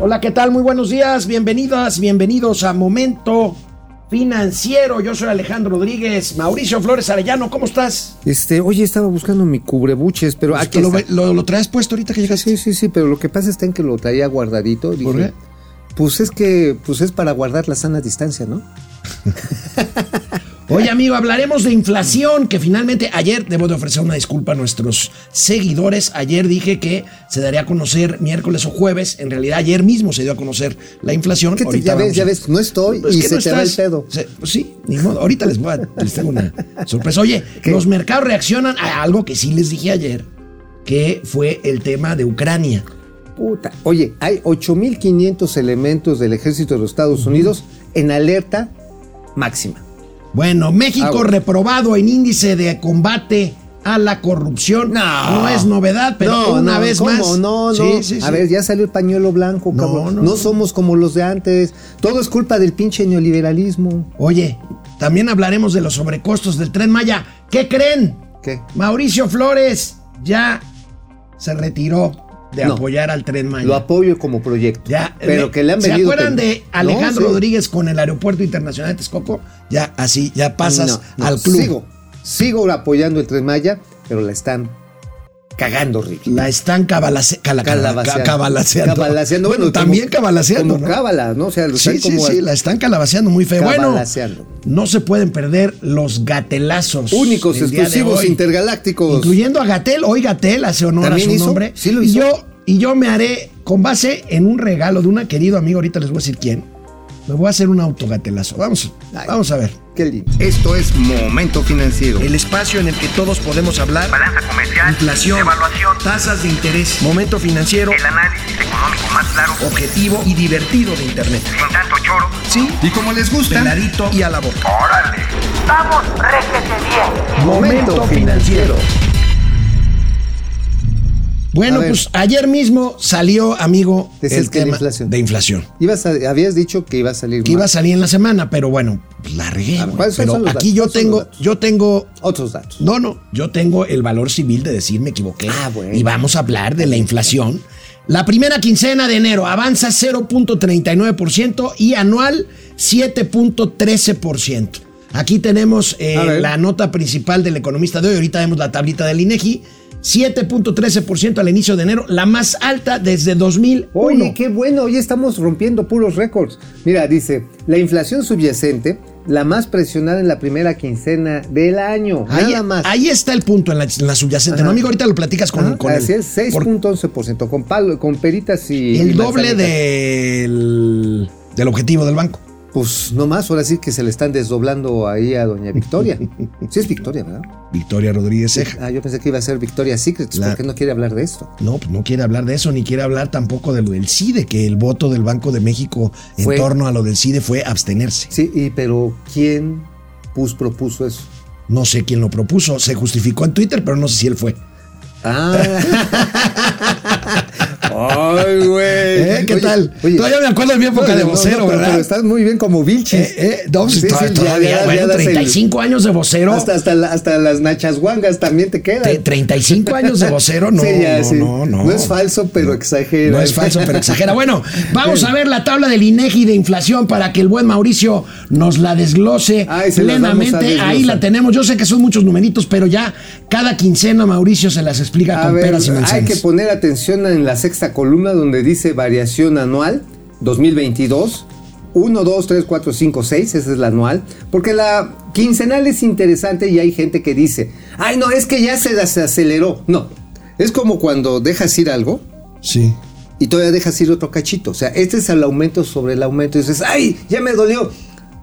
Hola, ¿qué tal? Muy buenos días, bienvenidas, bienvenidos a Momento Financiero. Yo soy Alejandro Rodríguez. Mauricio Flores Arellano, ¿cómo estás? Este, oye, estaba buscando mi cubrebuches, pero Pues aquí lo, lo- lo traes puesto ahorita que llegaste? Sí, sí, sí, pero lo que pasa está en que lo traía guardadito. Dije, ¿Por qué? Pues es que, pues es para guardar la sana distancia, ¿no? Oye, amigo, hablaremos de inflación, que finalmente ayer debo de ofrecer una disculpa a nuestros seguidores. Ayer dije que se daría a conocer miércoles o jueves. En realidad, ayer mismo se dio a conocer la inflación. ¿Qué te- ya ves, ya a- ves, no estoy Pues y se no te va el pedo. Se- pues sí, ni modo. Ahorita les voy a, les tengo una sorpresa. Oye, los mercados reaccionan a algo que sí les dije ayer, que fue el tema de Ucrania. Puta. Oye, hay 8.500 elementos del ejército de los Estados Unidos en alerta máxima. Bueno, México Ah, bueno. reprobado en índice de combate a la corrupción. No. es novedad, pero No, una no, vez ¿cómo? más. No, no. Sí, sí, A sí. ver, ya salió el pañuelo blanco, No, cabrón. no, No, no. somos como los de antes. Todo es culpa del pinche neoliberalismo. Oye, también hablaremos de los sobrecostos del tren Maya. ¿Qué creen? ¿Qué? Mauricio Flores ya se retiró de No. apoyar al tren Maya. Lo apoyo como proyecto. Ya, pero que le han ¿Se acuerdan de Alejandro No, sí. Rodríguez con el Aeropuerto Internacional de Texcoco? Ya así, ya pasas no, al club. Sigo, sigo apoyando el Tren Maya, pero la están cagando, Ricky. La están cabalace- cala- cabalaceando. Cabalaceando. Bueno, Bueno, también cabalaceando. Como ¿no? cábala, ¿no? O sea, lo Sí, sí, como sí, la están calabaceando muy feo. Bueno, no se pueden perder los gatelazos. Únicos, exclusivos, hoy. intergalácticos. Incluyendo a Gatel. Hoy Gatel hace honor a ¿También su hizo? nombre. Sí lo Y hizo. yo, y yo me haré, con base en un regalo de un querido amigo, ahorita les voy a decir quién, me voy a hacer un autogatelazo. Vamos, Ay. vamos a ver. Qué lindo. Esto es Momento Financiero. El espacio en el que todos podemos hablar. balanza comercial, Inflación, evaluación, tasas de interés, momento financiero, el análisis económico más claro, objetivo y divertido de Internet. sin tanto choro. Sí, Y como les gusta, peladito y a la boca. ¡Órale! ¡Vamos, réjete bien! Momento financiero. Bueno, pues ayer mismo salió, amigo, Decías el que tema inflación. de inflación. Ibas a- habías dicho que iba a salir Que iba a salir en la semana, pero bueno, pues la regué. A ver, güey. ¿cuáles son Pero los aquí datos? yo ¿Cuáles son tengo, los yo tengo, Otros datos. no, no, yo tengo el valor civil de decir me equivoqué. Ah, bueno. Y vamos a hablar de la inflación. La primera quincena de enero avanza 0.39% y anual 7.13%. Aquí tenemos eh, la nota principal del economista de hoy. Ahorita vemos la tablita del INEGI. 7.13% al inicio de enero, la más alta desde 2001. Oye, qué bueno, hoy estamos rompiendo puros récords. Mira, dice, la inflación subyacente, la más presionada en la primera quincena del año. Ahí, nada más. ahí está el punto en la, en la subyacente. No, amigo, ahorita lo platicas con, Ajá, con así el, es, por- 6.11%, con, palo, con peritas y... el y doble del, del objetivo del banco. Pues no más, ahora sí que se le están desdoblando ahí a doña Victoria. Sí es Victoria, ¿verdad? Victoria Rodríguez Ceja. Ah, yo pensé que iba a ser Victoria Secrets, La- ¿por qué no quiere hablar de esto? No, pues no quiere hablar de eso, ni quiere hablar tampoco de lo del CIDE, que el voto del Banco de México en Fue- torno a lo del CIDE fue abstenerse. Sí, y, pero ¿quién pus, propuso eso? No sé quién lo propuso, se justificó en Twitter, pero no sé si él fue. Ah. Ay, güey. ¿Eh? ¿Qué Oye, tal? oye. Todavía me acuerdo de mi época No, de no, no, vocero, ¿verdad? Pero estás muy bien como Vilchis. Eh, eh, Sí, sí, todavía, ya- bueno, ya das el- 35 años de vocero. Hasta, hasta, la- hasta las nachas guangas también te quedan. Te- 35 años de vocero, no, Sí, ya, no, no, no. es falso, pero exagera. No es falso, pero exagera. Bueno, vamos a ver la tabla del INEGI de inflación para que el buen Mauricio nos la desglose Ay, plenamente. Ahí la tenemos. Yo sé que son muchos numeritos, pero ya cada quincena Mauricio se las explica A con ver, peras y hay manzanas. que poner atención en la sexta columna donde dice variación anual 2022. 1, 2, 3, 4, 5, 6, esa es la anual. Porque la quincenal es interesante y hay gente que dice, ay no, es que ya se desaceleró. No, es como cuando dejas ir algo Sí. y todavía dejas ir otro cachito. O sea, este es el aumento sobre el aumento. Y dices, ¡ay! Ya me dolió.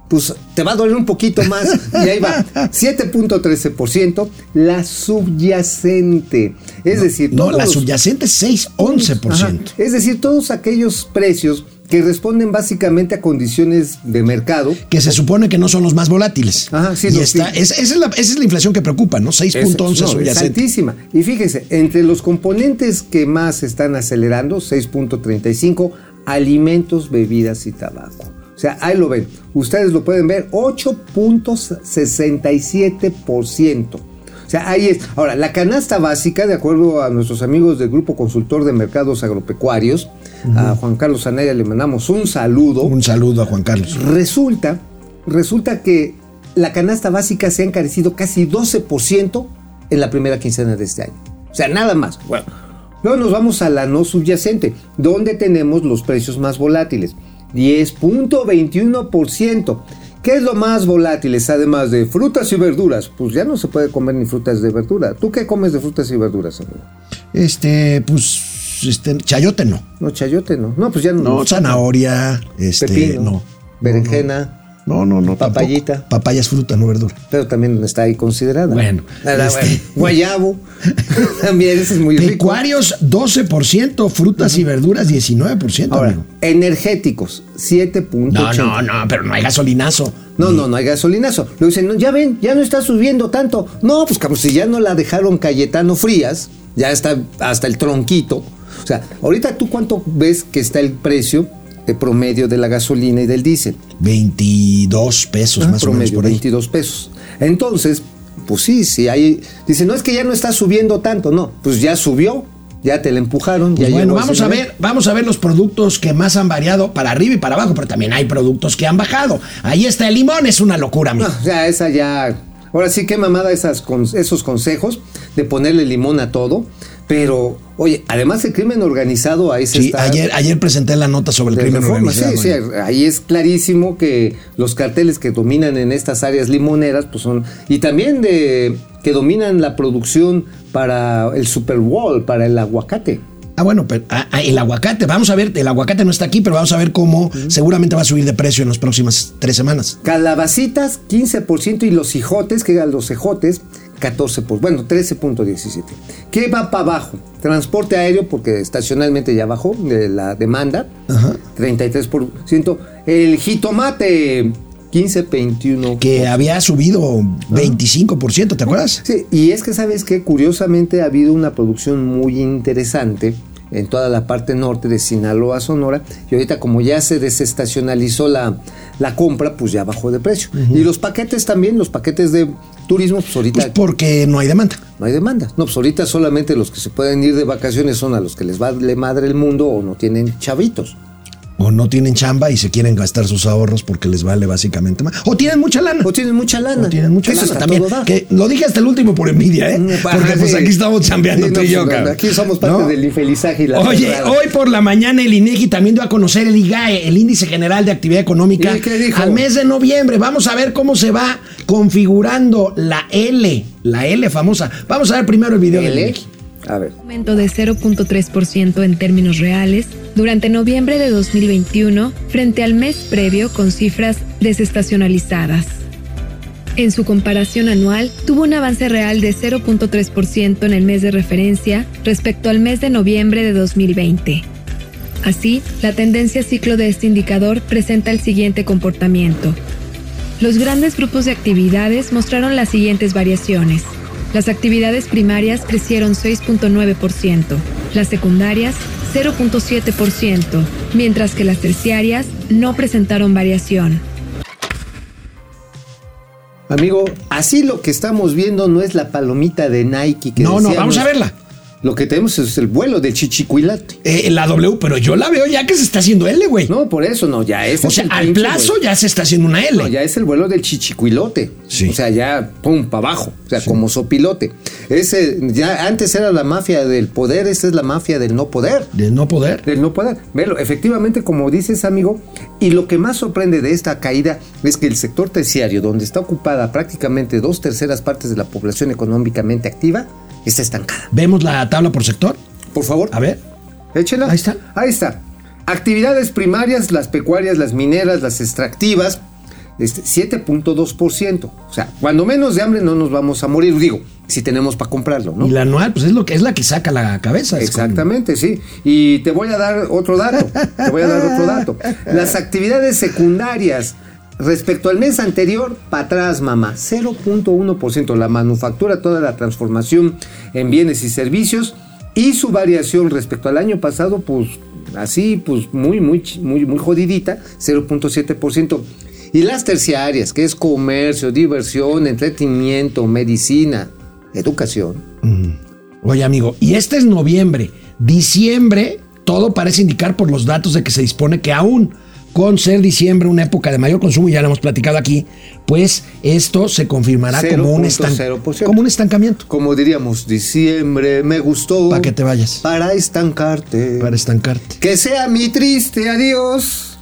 Pues te va a doler un poquito más. Y ahí va. 7.13%. La subyacente. Es decir, No, la los- subyacente es 6, 11%. Ajá. Es decir, todos aquellos precios que responden básicamente a condiciones de mercado. Que se supone que no son los más volátiles. Ajá, sí, y está, sí. es- esa, es la, esa es la inflación que preocupa, ¿no? 6.11 Es- no, altísima. Y fíjese, entre los componentes que más están acelerando, 6.35, alimentos, bebidas y tabaco. O sea, ahí lo ven. Ustedes lo pueden ver, 8.67%. O sea, ahí es. Ahora, la canasta básica, de acuerdo a nuestros amigos del Grupo Consultor de Mercados Agropecuarios, a Juan Carlos Anaya le mandamos un saludo. Un saludo a Juan Carlos. Resulta, resulta que la canasta básica se ha encarecido casi 12% en la primera quincena de este año. O sea, nada más. Bueno, luego nos vamos a la no subyacente, donde tenemos los precios más volátiles. 10.21%. ¿Qué es lo más volátiles además de frutas y verduras? Pues ya no se puede comer ni frutas de verdura. ¿Tú qué comes de frutas y verduras, amigo? Este, pues, este, chayote no. No, chayote no. No, pues ya no. No, zanahoria, este, Pepino, no. berenjena. No, no, no. tampoco. Papayita. Papaya es fruta, no verdura. Pero también está ahí considerada. Bueno, Nada, este- bueno. Guayabo. también ese es muy rico. Pecuarios, 12%, frutas y verduras, 19%. Ahora, amigo. energéticos, 7.80. No, no, no, pero no hay gasolinazo. No, no, no hay gasolinazo. Luego dicen, no, ya ven, ya no está subiendo tanto. No, pues como si ya no la dejaron Cayetano Frías, ya está hasta el tronquito. O sea, ahorita tú cuánto ves que está el precio de promedio de la gasolina y del diésel. 22 pesos Ah, más o menos por ahí. 22 pesos. Entonces, pues sí, sí, hay. Dice, no es que ya no está subiendo tanto, no, pues ya subió, ya te la empujaron. Pues ya bueno, vamos a ver, vamos a ver los productos que más han variado para arriba y para abajo, pero también hay productos que han bajado. Ahí está el limón, es una locura, amigo. No, o sea, esa ya. Ahora sí, qué mamada esas, esos consejos de ponerle limón a todo. Pero, oye, además el crimen organizado ahí se Sí, está. ayer, ayer presenté la nota sobre el crimen reforma. organizado. Sí, sí, ahí es clarísimo que los carteles que dominan en estas áreas limoneras, pues son. Y también de que dominan la producción para el Super Bowl, para el aguacate. Ah, bueno, pero ah, ah, el aguacate, vamos a ver, el aguacate no está aquí, pero vamos a ver cómo seguramente va a subir de precio en las próximas tres semanas. Calabacitas, 15% y los hijotes, que eran los ejotes, 14%, por, bueno, 13.17. ¿Qué va para abajo? Transporte aéreo, porque estacionalmente ya bajó de la demanda, Ajá. 33%. El jitomate, 15, 21. Que había subido 25%, ¿te acuerdas? Sí, y es que sabes que curiosamente ha habido una producción muy interesante en toda la parte norte de Sinaloa, Sonora, y ahorita como ya se desestacionalizó la, la compra, pues ya bajó de precio. Y los paquetes también, los paquetes de turismo, pues ahorita Pues porque no hay demanda. no hay demanda. No, pues ahorita solamente los que se pueden ir de vacaciones son a los que les vale madre el mundo o no tienen chavitos. O no tienen chamba y se quieren gastar sus ahorros porque les vale básicamente más. O tienen mucha lana. O tienen mucha lana. O tienen mucha Eso lana está también. Que lo dije hasta el último por envidia, ¿eh? Mm, Porque pues aquí estamos chambeando Sí, tú no, y yo, pues, cabrón. Aquí somos parte ¿No? del infelizaje y la Oye, hoy por la mañana el INEGI también dio a conocer el IGAE, el Índice General de Actividad Económica, ¿Y qué dijo? al mes de noviembre. Vamos a ver cómo se va configurando la L, la L famosa. Vamos a ver primero el video del L. INEGI. A ver. aumento de 0.3% en términos reales durante noviembre de 2021 frente al mes previo con cifras desestacionalizadas. En su comparación anual, tuvo un avance real de 0.3% en el mes de referencia respecto al mes de noviembre de 2020. Así, la tendencia ciclo de este indicador presenta el siguiente comportamiento. Los grandes grupos de actividades mostraron las siguientes variaciones. Las actividades primarias crecieron 6.9%, las secundarias 0.7%, mientras que las terciarias no presentaron variación. Amigo, así lo que estamos viendo no es la palomita de Nike que No, no, vamos a verla. Lo que tenemos es el vuelo del chichicuilate. Eh, la W, pero yo la veo ya que se está haciendo L, güey. No, por eso no, ya es. o sea, al pinche plazo ya se está haciendo una L. No, ya es el vuelo del chichicuilote. Sí. O sea, ya, pum, para abajo. O sea, como sopilote. Ese, ya antes era la mafia del poder, esta es la mafia del no poder. De no poder. Del no poder. Velo, efectivamente, como dices, amigo, y lo que más sorprende de esta caída es que el sector terciario, donde está ocupada prácticamente dos terceras partes de la población económicamente activa, está estancada. Vemos la tabla por sector. Por favor, A ver. échela. Ahí está. Ahí está. Actividades primarias, las pecuarias, las mineras, las extractivas, este, 7.2%. O sea, cuando menos de hambre no nos vamos a morir, digo, si tenemos para comprarlo, ¿no? Y la anual, pues es lo que es la que saca la cabeza. Exactamente, sí. Y te voy a dar otro dato. Te voy a dar otro dato. Las actividades secundarias respecto al mes anterior, para atrás, mamá, 0.1%. La manufactura, toda la transformación en bienes y servicios y su variación respecto al año pasado, pues así, pues muy, muy, muy, muy jodidita, 0.7%. Y las terciarias, que es comercio, diversión, entretenimiento, medicina, educación. Oye, amigo, y este es noviembre. Diciembre, todo parece indicar por los datos de que se dispone que aún con ser diciembre una época de mayor consumo, y ya lo hemos platicado aquí, pues esto se confirmará como un, estan- 0.0%. como un estancamiento. Como diríamos, diciembre me gustó. Pa' que te vayas. Para estancarte. Para estancarte. Que sea mi triste adiós.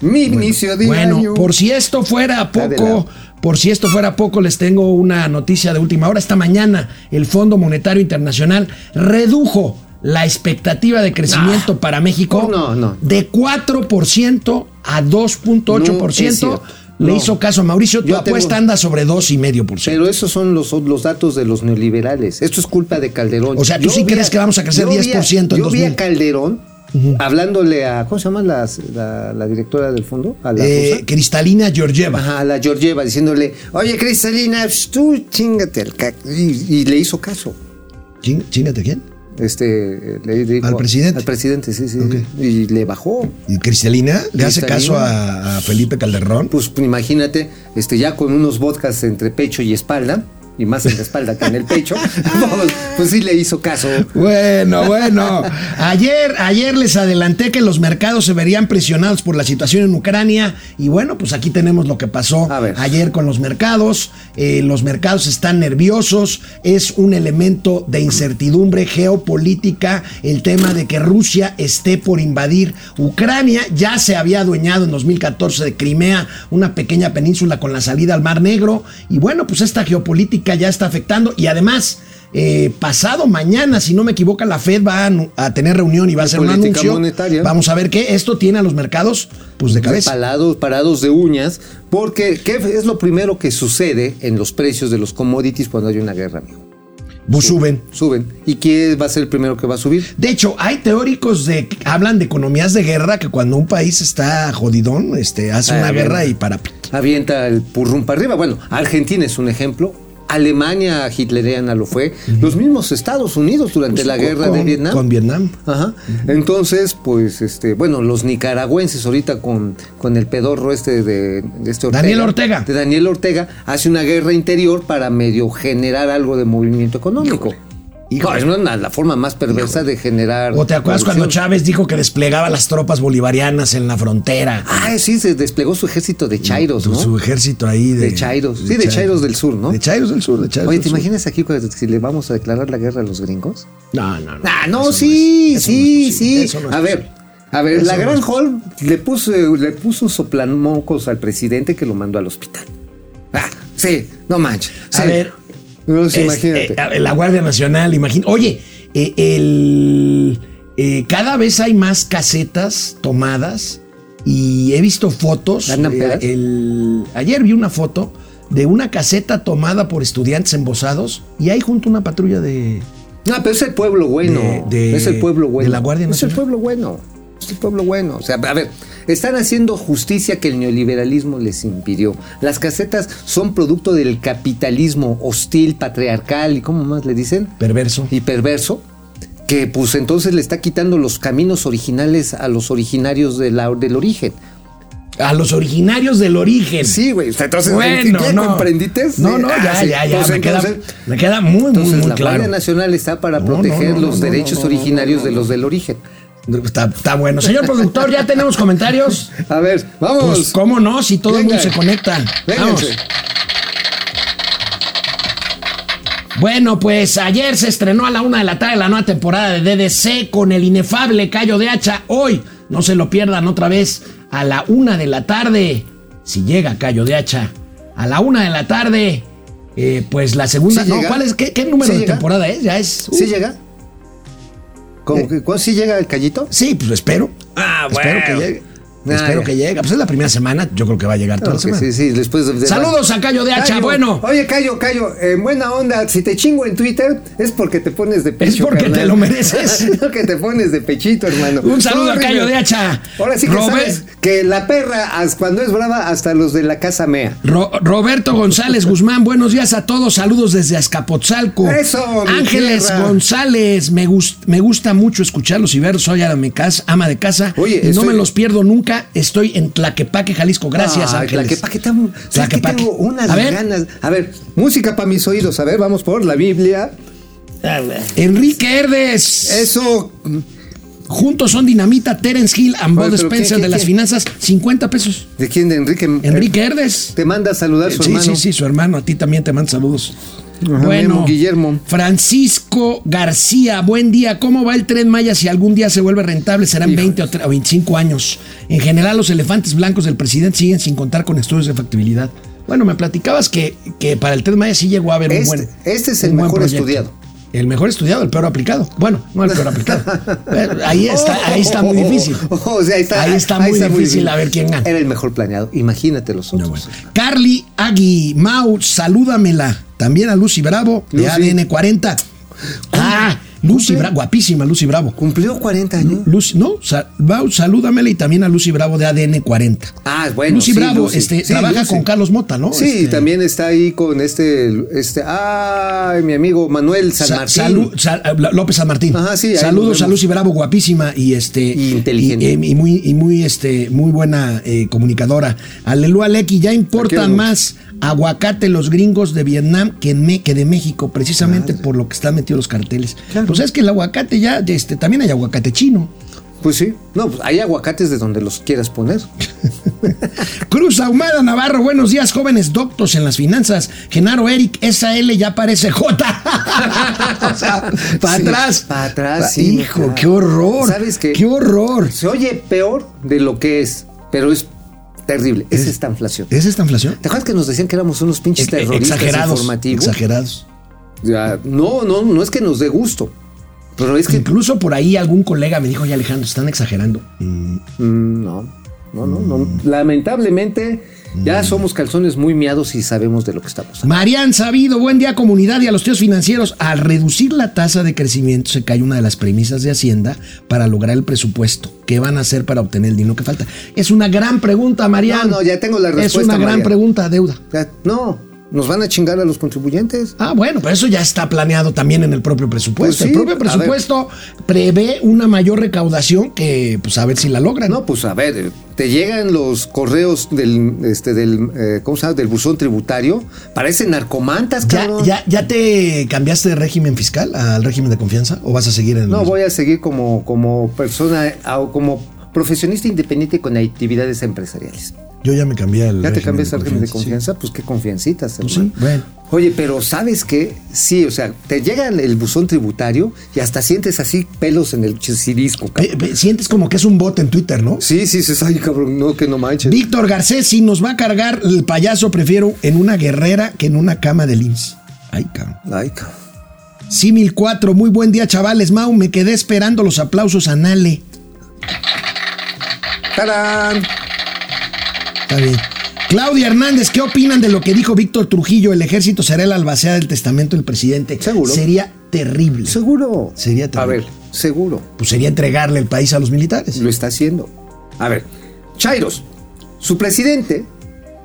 Mi inicio de Bueno, año. por si esto fuera poco, por si esto fuera poco, les tengo una noticia de última hora. Esta mañana el Fondo Monetario Internacional redujo la expectativa de crecimiento para México No, no. de 4% a 2.8%. No. Le hizo caso a Mauricio, tu Yo tengo- apuesta anda sobre 2,5%. Pero esos son los, los datos de los neoliberales. Esto es culpa de Calderón. O sea, ¿tú sí vi crees que vamos a crecer yo vi 10% en Yo vi 2000? a Calderón hablándole a. ¿Cómo se llama la, la- la directora del fondo? A la Eh. Cristalina Georgieva. Ajá, a la Georgieva diciéndole, oye Cristalina, pues, tú chingate el cac-". y, y le hizo caso. Chin- ¿Chingate quién? Este, le dijo- ¿Al presidente? Al presidente, sí, sí. Y le bajó. ¿Y Cristalina le hace caso a, a Felipe Calderón? Pues imagínate, este, ya con unos vodkas entre pecho y espalda, y más en la espalda que en el pecho, pues sí le hizo caso. Bueno, bueno. Ayer, ayer les adelanté que los mercados se verían presionados por la situación en Ucrania. Y bueno, pues aquí tenemos lo que pasó ayer con los mercados. Eh, los mercados están nerviosos. Es un elemento de incertidumbre geopolítica el tema de que Rusia esté por invadir Ucrania. Ya se había adueñado en 2014 de Crimea, una pequeña península con la salida al Mar Negro. Y bueno, pues esta geopolítica ya está afectando. Y además, eh, pasado mañana, si no me equivoco, la Fed va a, tener reunión y va a hacer un anuncio. monetaria. Vamos a ver qué esto tiene a los mercados, pues de cabeza. Parados, parados de uñas, porque ¿qué es lo primero que sucede en los precios de los commodities cuando hay una guerra, amigo? Pues suben. Suben. ¿Y quién va a ser el primero que va a subir? De hecho, hay teóricos de hablan de economías de guerra que cuando un país está jodidón, este, hace Ah, una guerra y para. Avienta el purrum para arriba. Bueno, Argentina es un ejemplo. Alemania hitleriana lo fue. Los mismos Estados Unidos durante la guerra de Pues, con- Vietnam. Con Vietnam. Ajá. Entonces, pues, este, bueno, los nicaragüenses ahorita con, con el pedorro este de, de este Ortega. Daniel Ortega. De Daniel Ortega, hace una guerra interior para medio generar algo de movimiento económico. Híjole. No, es una- la forma más perversa de generar. ¿O te acuerdas cuando. Chávez dijo que desplegaba las tropas bolivarianas en la frontera? Ah, sí, se desplegó su ejército de chairos, Su- ¿no? Su ejército ahí de. De chairos. Sí, de chairos del sur, ¿no? De chairos del sur, de chairos Oye, ¿te sur. imaginas aquí cuando- si le vamos a declarar la guerra a los gringos? No, no, no. Ah, no, sí, es- eso sí, no es sí. eso no es a ver, a ver, Eso la no Gran es Hall le puso, le puso un soplamocos al presidente que lo mandó al hospital. Ah, sí, no manches. A sí. ver, Imagínate. eh, la Guardia Nacional, imagínate. Oye, eh, el, eh, cada vez hay más casetas tomadas y he visto fotos. ¿Andan eh, el- ayer vi una foto de una caseta tomada por estudiantes embosados y hay junto una patrulla de... No, pero es el pueblo bueno. De- de- es el pueblo bueno. de la Guardia Es el Nacional. pueblo bueno. Es el pueblo bueno. O sea, a ver, están haciendo justicia que el neoliberalismo les impidió. Las casetas son producto del capitalismo hostil, patriarcal y ¿cómo más le dicen? Perverso. y perverso que pues entonces le está quitando los caminos originales a los originarios de la- del origen. A los originarios del origen. Sí, güey. Entonces, bueno, ¿ya no. comprendiste? No, no, Ah, ya, sí. ya, ya. Pues me, queda, entonces- me queda muy, muy, Entonces muy la claro. Guardia Nacional está para No, proteger no, los derechos originarios de los del origen. Está, está bueno. Señor productor, ¿ya tenemos comentarios? A ver, vamos. Pues, ¿cómo no? Si todo el mundo se conecta. Vamos. Vénganse. Bueno, pues ayer se estrenó a la una de la tarde la nueva temporada de DDC con el inefable Cayo de Hacha. Hoy, no se lo pierdan otra vez, a la una de la tarde, si llega Cayo de Hacha, a la una de la tarde, eh, pues la segunda. ¿Sí no? ¿cuál es? ¿Qué, qué número ¿Sí de llega? temporada es? Ya es. ¿Sí uh, llega? ¿Cómo que, ¿Cuándo sí llega el callito? Sí, pues espero. Ah, Espero que bueno. llegue. Ah, espero ya. que llegue. Pues es la primera semana, yo creo que va a llegar toda la Claro que semana. sí, sí, después de- de- Saludos a Cayo de Hacha, Cayo, bueno. Oye, Cayo, Cayo, en buena onda, si te chingo en Twitter es porque te pones de pecho. porque carnal. te lo mereces. Es porque te pones de pechito, hermano. Un saludo a. Cayo de Hacha. Ahora sí que Robert- sabes que la perra, cuando es brava, hasta los de la casa mea. Ro- Roberto González Guzmán, buenos días a todos, saludos desde Azcapotzalco. Eso, Ángeles tierra. González, me, gust- me gusta mucho escucharlos y verlos, soy ama de casa, ama de casa Oye, y no estoy- me los pierdo nunca, estoy en Tlaquepaque, Jalisco, gracias Ay, Ángeles. Tlaquepaque, tengo-. Tlaquepaque. tengo unas A ver. ganas. A ver, música para mis oídos. A ver, vamos por la Biblia. Enrique Herdes. Eso. Juntos son dinamita, Terence Hill, ¿qué, Spencer de las finanzas, 50 pesos. ¿De quién? ¿De Enrique? Enrique Herdes. Te manda a saludar su sí, hermano. sí, sí, su hermano. A ti también te mando saludos. Ajá, bueno, Guillermo. Francisco García, buen día. ¿Cómo va el tren Maya? Si algún día se vuelve rentable, serán Híjole. 20 o tre- o 25 años. En general, los elefantes blancos del presidente siguen sin contar con estudios de factibilidad. Bueno, me platicabas que, que para el tren Maya sí llegó a haber un Este- buen. este es el mejor proyecto. estudiado. El mejor estudiado, el peor aplicado. Bueno, no el peor aplicado. Ahí está, ahí está muy difícil. O sea, ahí está, Ahí está muy difícil a ver quién gana. Era el mejor planeado. Imagínate los No, otros. bueno. Carly Agui, Mau, salúdamela. También a Lucy Bravo, de Lucy. ADN 40. Ah, Lucy. Bravo, guapísima Lucy Bravo. Cumplió 40 años. Lucy, no, sa- Mau, salúdamela y también a Lucy Bravo de ADN 40. Ah, bueno. Lucy sí, Bravo Lucy. este, Sí, trabaja Lucy. con Carlos Mota, ¿no? Sí, Este, también está ahí con este, este, ay, mi amigo Manuel San Sa- Martín. salud- Sa- eh, López San Martín. Ajá, sí, ahí Saludos a. Lucy Bravo, guapísima y este Y inteligente. y, y muy y muy este muy buena eh, comunicadora. Aleluya Lecky, ya importa más aguacate los gringos de Vietnam que, en Me- que de México, precisamente por lo que están metidos los carteles. Claro. Pues es que el aguacate ya este también hay aguacate chino. Pues sí. No, pues hay aguacates de donde los quieras poner. Cruz Ahumada Navarro, buenos días, jóvenes doctos en las finanzas. Genaro Eric, esa L ya parece J. o sea, para Sí, atrás. Para atrás, sí. Hijo, claro. qué horror. ¿Sabes qué? Qué horror. Se oye peor de lo que es, pero es terrible. Es, esta inflación. ¿Es esta inflación? ¿Te acuerdas que nos decían que éramos unos pinches Ex- terroristas exagerados. informativos? Exagerados. Ya, no, no, no es que nos dé gusto. Pero es que. Incluso por ahí algún colega me dijo, oye Alejandro, están exagerando. Mm, no, no, no, no. Lamentablemente, ya somos calzones muy miados y sabemos de lo que estamos hablando. Marian Sabido, buen día comunidad y a los tíos financieros. Al reducir la tasa de crecimiento se cae una de las premisas de Hacienda para lograr el presupuesto. ¿Qué van a hacer para obtener el dinero que falta? Es una gran pregunta, Marian. No, no, ya tengo la Es respuesta, una gran Marian. pregunta, deuda. No, nos van a chingar a los contribuyentes. Ah, bueno, pero eso ya está planeado también en el propio presupuesto. Pues sí, el propio presupuesto prevé una mayor recaudación que, pues, a ver si la logran. No, pues a ver, te llegan los correos del, este, del, eh, ¿cómo se llama? Del buzón tributario. Parecen narcomantas, ¿Ya, cabrón. ya, ¿Ya te cambiaste de régimen fiscal al régimen de confianza o vas a seguir en el No, mismo? voy a seguir como, como persona, como profesionista independiente con actividades empresariales. Yo ya me cambié al ¿Ya te cambiaste al régimen de sí. confianza? Pues qué confiancitas, Pues sí, bueno. Oye, pero ¿sabes qué? Sí, o sea, te llega el buzón tributario y hasta sientes así pelos en el pe- sientes como que es un bot en Twitter, ¿no? Sí, sí, sí, ay, cabrón, no, que no manches. Víctor Garcés, si nos va a cargar el payaso, prefiero en una guerrera que en una cama de IMSS. Ay, cabrón. Ay, cabrón. Simil 4, muy buen día, chavales. Mau, me quedé esperando los aplausos a Nale. ¡Tarán! Está bien. Claudia Hernández, ¿qué opinan de lo que dijo Víctor Trujillo? El ejército será el albacea del testamento del presidente. Seguro. Sería terrible. Seguro. Sería A terrible. ver, seguro. Pues sería entregarle el país a los militares. Lo está haciendo. A ver, Chairos, su presidente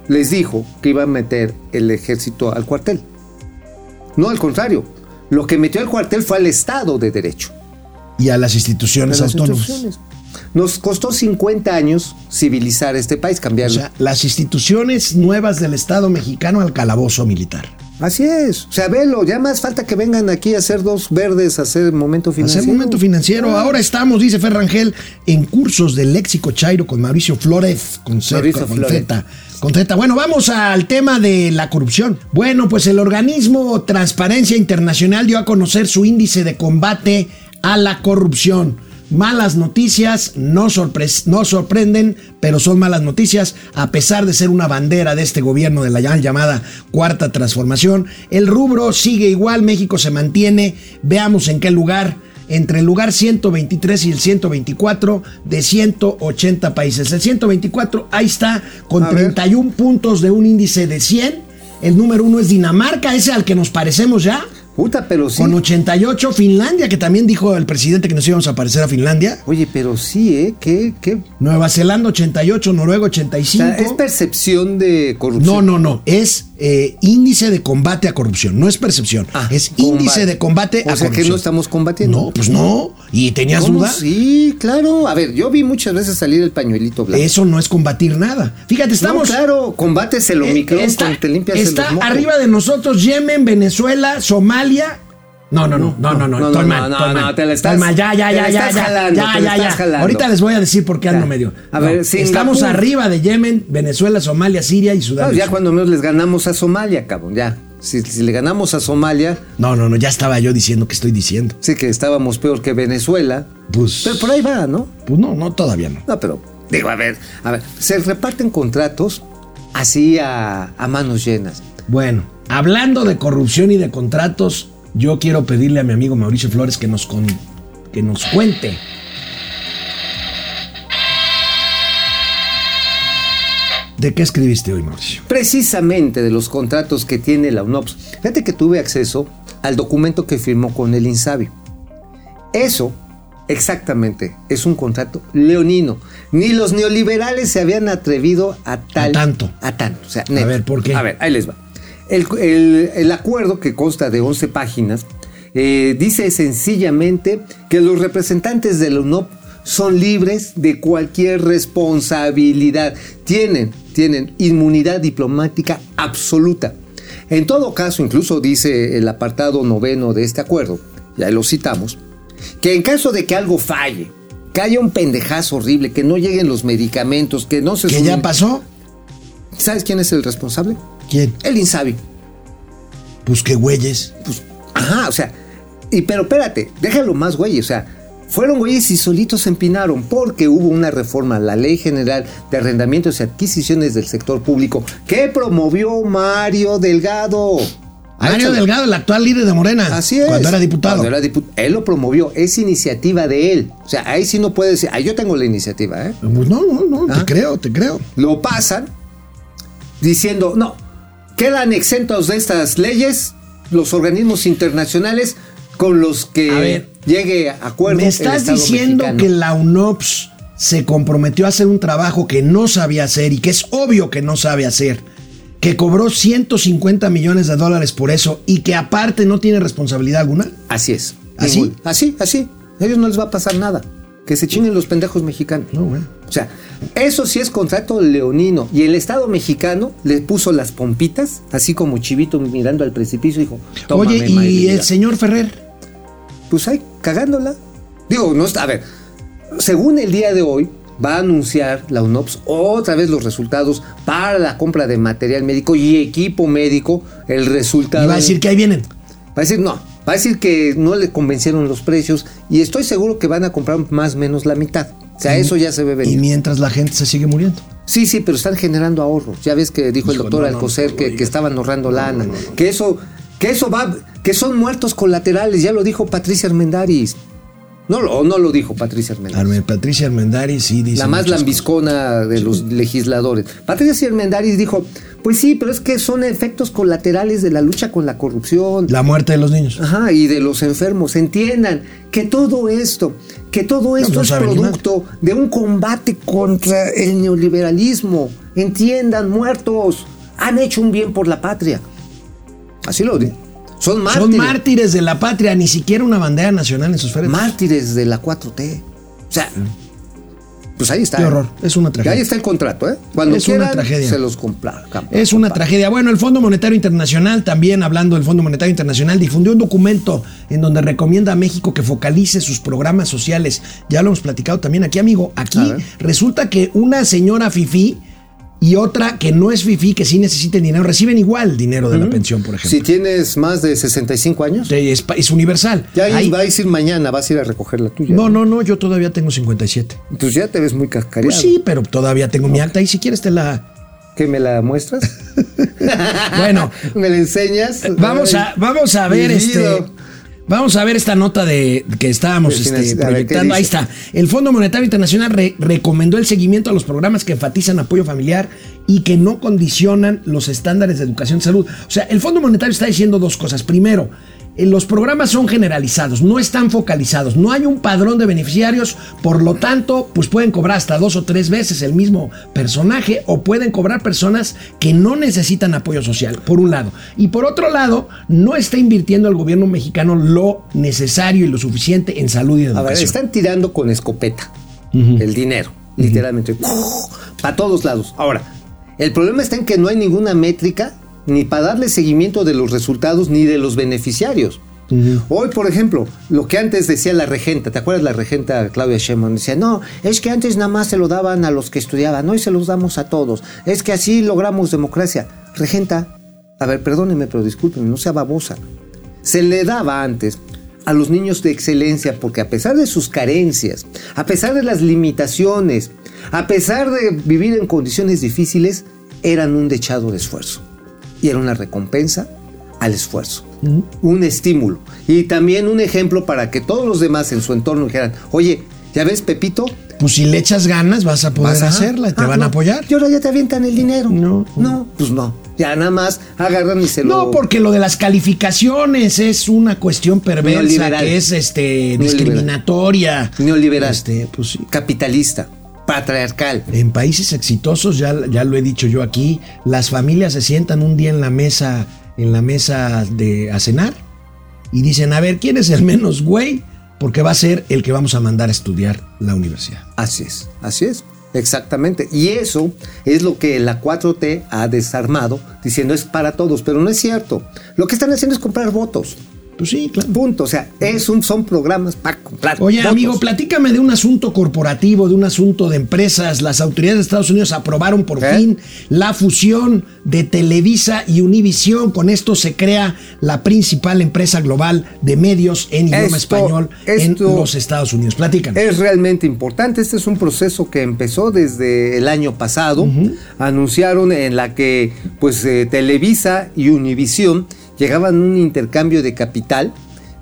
les dijo que iba a meter el ejército al cuartel. No, al contrario. Lo que metió al cuartel fue al Estado de Derecho. Y a las instituciones a las autónomas. instituciones. Nos costó 50 años civilizar este país, O cambiarlo. sea, las instituciones nuevas del Estado mexicano al calabozo militar. Así es. O sea, velo, ya más falta que vengan aquí a hacer dos verdes, a hacer momento financiero. Hacer momento financiero. Ah. Ahora estamos, dice Ferrangel, en cursos de léxico chairo con Mauricio Flores, con, Z, Mauricio con Flores. Z. Con Z. Bueno, vamos al tema de la corrupción. Bueno, pues el organismo Transparencia Internacional dio a conocer su índice de combate a la corrupción. Malas noticias, no, sorpres- no sorprenden, pero son malas noticias, a pesar de ser una bandera de este gobierno de la llamada Cuarta Transformación. El rubro sigue igual, México se mantiene, veamos en qué lugar entre el lugar 123 y el 124 de 180 países. El 124, ahí está, con A ver. 31 puntos de un índice de 100. El número uno es Dinamarca, ese al que nos parecemos ya. Puta, pero sí. Con 88, Finlandia, que también dijo el presidente que nos íbamos a parecer a Finlandia. Oye, pero sí, ¿eh? ¿Qué? ¿Qué? Nueva Zelanda 88, Noruega O 85. sea, es percepción de corrupción. No, no, no. Es eh, índice de combate a corrupción. No es percepción. Ah, es combate. índice de combate O a sea corrupción. que no estamos combatiendo. No, pues no. ¿Y tenías ¿Cómo duda? Sí, claro. A ver, yo vi muchas veces salir el pañuelito blanco. Eso no es combatir nada. Fíjate, estamos. No, claro, combates el eh, Omicron está te limpias está mocos. arriba de nosotros Yemen, Venezuela, Somalia No, no, no, no, no, no, No, estoy no, mal, no, no, mal. te la estás- mal, ya, ya, ya, ya, ya, ya, ya, ya. Ahorita les voy a decir por qué ando medio. A ver, Singapur. Estamos arriba de Yemen, Venezuela, Somalia, Siria y Sudán. No, ya cuando menos les ganamos a Somalia, cabrón, ya. Si, si le ganamos a Somalia, No, no, no, ya estaba yo diciendo que estoy diciendo. sí que estábamos peor que Venezuela. Pues, Pero por ahí va, ¿no? pues no, no, todavía no. No, pero digo, a ver, a ver, se reparten contratos así a, a manos llenas. Bueno, hablando de corrupción y de contratos, yo quiero pedirle a mi amigo Mauricio Flores que nos, con- que nos cuente. ¿De qué escribiste hoy, Mauricio? Precisamente de los contratos que tiene la UNOPS. Fíjate que tuve acceso al documento que firmó con el INSABI. Eso, exactamente, es un contrato leonino. Ni los neoliberales se habían atrevido a tal. tanto. A tanto. O sea, A ver, ¿por qué? A ver, ahí les va. El, el- el acuerdo que consta de 11 páginas eh, dice sencillamente que los representantes de la UNOP son libres de cualquier responsabilidad. Tienen, tienen inmunidad diplomática absoluta. En todo caso, incluso dice el apartado noveno de este acuerdo, ya lo citamos, que en caso de que algo falle, que haya un pendejazo horrible, que no lleguen los medicamentos, que no se ¿Que ya sumen- pasó? ¿Sabes quién es el responsable? ¿Quién? El Insabi. Pues qué güeyes. Pues, ajá, o sea, y pero espérate, déjalo más, güey, o sea, fueron güeyes y solitos se empinaron porque hubo una reforma a la Ley General de Arrendamientos y Adquisiciones del Sector Público que promovió Mario Delgado. Mario. Delgado, el actual líder de Morena. Así es. Cuando era diputado. Cuando era dipu- él lo promovió, es iniciativa de él. O sea, ahí sí no puede decir, ah, yo tengo la iniciativa, ¿eh? Pues no, no, no, Ah. te creo, te creo. lo pasan diciendo, no, quedan exentos de estas leyes los organismos internacionales con los que A ver, llegue a acuerdo. Me estás diciendo mexicano. que la UNOPS se comprometió a hacer un trabajo que no sabía hacer y que es obvio que no sabe hacer, que cobró 150 millones de dólares por eso y que aparte no tiene responsabilidad alguna. Así es. ¿Así? Ningún- Así, así. A ellos no les va a pasar nada. Que se chinguen los pendejos mexicanos. No, bueno. O sea, eso sí es contrato leonino. Y el Estado mexicano le puso las pompitas, así como Chivito mirando al precipicio dijo, Tómame, Oye, ¿y vida". el señor Ferrer? pues ahí cagándola. Digo, no está, a ver, según el día de hoy va a anunciar la UNOPS otra vez los resultados para la compra de material médico y equipo médico, el resultado. Y va a decir que ahí vienen. Va a decir no, va a decir que no le convencieron los precios y estoy seguro que van a comprar más o menos la mitad. O sea, eso ya se ve Y venir. mientras la gente se sigue muriendo. Sí, sí, pero están generando ahorros. Ya ves que dijo el doctor no, Alcocer no, que, no, que estaban ahorrando lana. Que eso, que eso va, que son muertos colaterales. Ya lo dijo Patricia Armendaris. No, lo- no lo dijo Patricia Armendaris. Arme- Patricia Armendari sí dice. la más lambiscona de los legisladores. Patricia Armendaris dijo, pues sí, pero es que son efectos colaterales de la lucha con la corrupción. La muerte de los niños. Ajá, y de los enfermos. Entiendan que todo esto, que todo esto no es producto de un combate contra el neoliberalismo. Entiendan, muertos, han hecho un bien por la patria. Así lo digo. Son mártires. Son mártires de la patria, ni siquiera una bandera nacional en sus féretros. mártires de la 4T. O sea, pues ahí está. Qué ¿eh? horror, es una tragedia. ahí está el contrato, ¿eh? Cuando Es una quieran, tragedia. se los compra. Es una tragedia. Bueno, el Fondo Monetario Internacional, también hablando del Fondo Monetario Internacional, difundió un documento en donde recomienda a México que focalice sus programas sociales. Ya lo hemos platicado también aquí, amigo. Aquí resulta que una señora Fifi y otra que no es Fifi, que sí necesiten dinero, reciben igual dinero de la pensión, por Si ejemplo. tienes más de 65 años, Es, es universal. ya ahí Ahí- va a decir mañana, vas a ir a recoger la tuya. No, no, no, yo todavía tengo 57. Pues ya te ves muy cascareado. Pues sí, pero todavía tengo mi acta y si quieres te la... ¿Que me la muestras? Bueno. ¿Me la enseñas? Vamos a, vamos a ver este. Vamos a ver esta nota de que estábamos este, financiar- a ver, ¿qué proyectando. Ahí está. El Fondo Monetario Internacional re- recomendó el seguimiento a los programas que enfatizan apoyo familiar y que no condicionan los estándares de educación y salud. O sea, el Fondo Monetario está diciendo dos cosas. Primero, los programas son generalizados, no están focalizados, no hay un padrón de beneficiarios, por lo tanto, pues pueden cobrar hasta dos o tres veces el mismo personaje o pueden cobrar personas que no necesitan apoyo social, por un lado. Y por otro lado, no está invirtiendo el gobierno mexicano lo necesario y lo suficiente en salud y A ver, educación. están tirando con escopeta el dinero, literalmente. A todos lados. Ahora, el problema está en que no hay ninguna métrica ni para darle seguimiento de los resultados ni de los beneficiarios. Hoy, por ejemplo, lo que antes decía la regenta, ¿te acuerdas la regenta Claudia Sheinbaum? Decía, no, es que antes nada más se lo daban a los que estudiaban, hoy se los damos a todos. Es que así logramos democracia. Regenta, a ver, perdóneme, pero discúlpeme, no sea babosa. Se le daba antes a los niños de excelencia porque a pesar de sus carencias, a pesar de las limitaciones, a pesar de vivir en condiciones difíciles, eran un dechado de esfuerzo. Y era una recompensa al esfuerzo, un estímulo y también un ejemplo para que todos los demás en su entorno dijeran, oye, ¿ya ves Pepito? Pues si le echas ganas vas a poder Vas a- hacerla y te Ah, van a no. apoyar. Y ahora ya te avientan el dinero. No. No, pues no. Ya nada más agarran y se lo... No, porque lo de las calificaciones es una cuestión perversa Neoliberal. que es este discriminatoria. Neoliberal. Este, pues sí. Capitalista, patriarcal. En países exitosos, ya, ya lo he dicho yo aquí, las familias se sientan un día en la mesa, en la mesa de a cenar y dicen, a ver, ¿quién es el menos güey? Porque va a ser el que vamos a mandar a estudiar la universidad. Así es, así es. Exactamente. Y eso es lo que la 4T ha desarmado, diciendo es para todos, pero no es cierto. Lo que están haciendo es comprar votos. Pues sí, claro. Punto. O sea, es un, son programas para comprar Oye, votos. amigo, platícame de un asunto corporativo, de un asunto de empresas. Las autoridades de Estados Unidos aprobaron por ¿Eh? fin la fusión de Televisa y Univisión. Con esto se crea la principal empresa global de medios en idioma Esto- español en los Estados Unidos. Platícame. Es realmente importante. Este es un proceso que empezó desde el año pasado. Anunciaron en la que pues eh, Televisa y Univisión llegaban a un intercambio de capital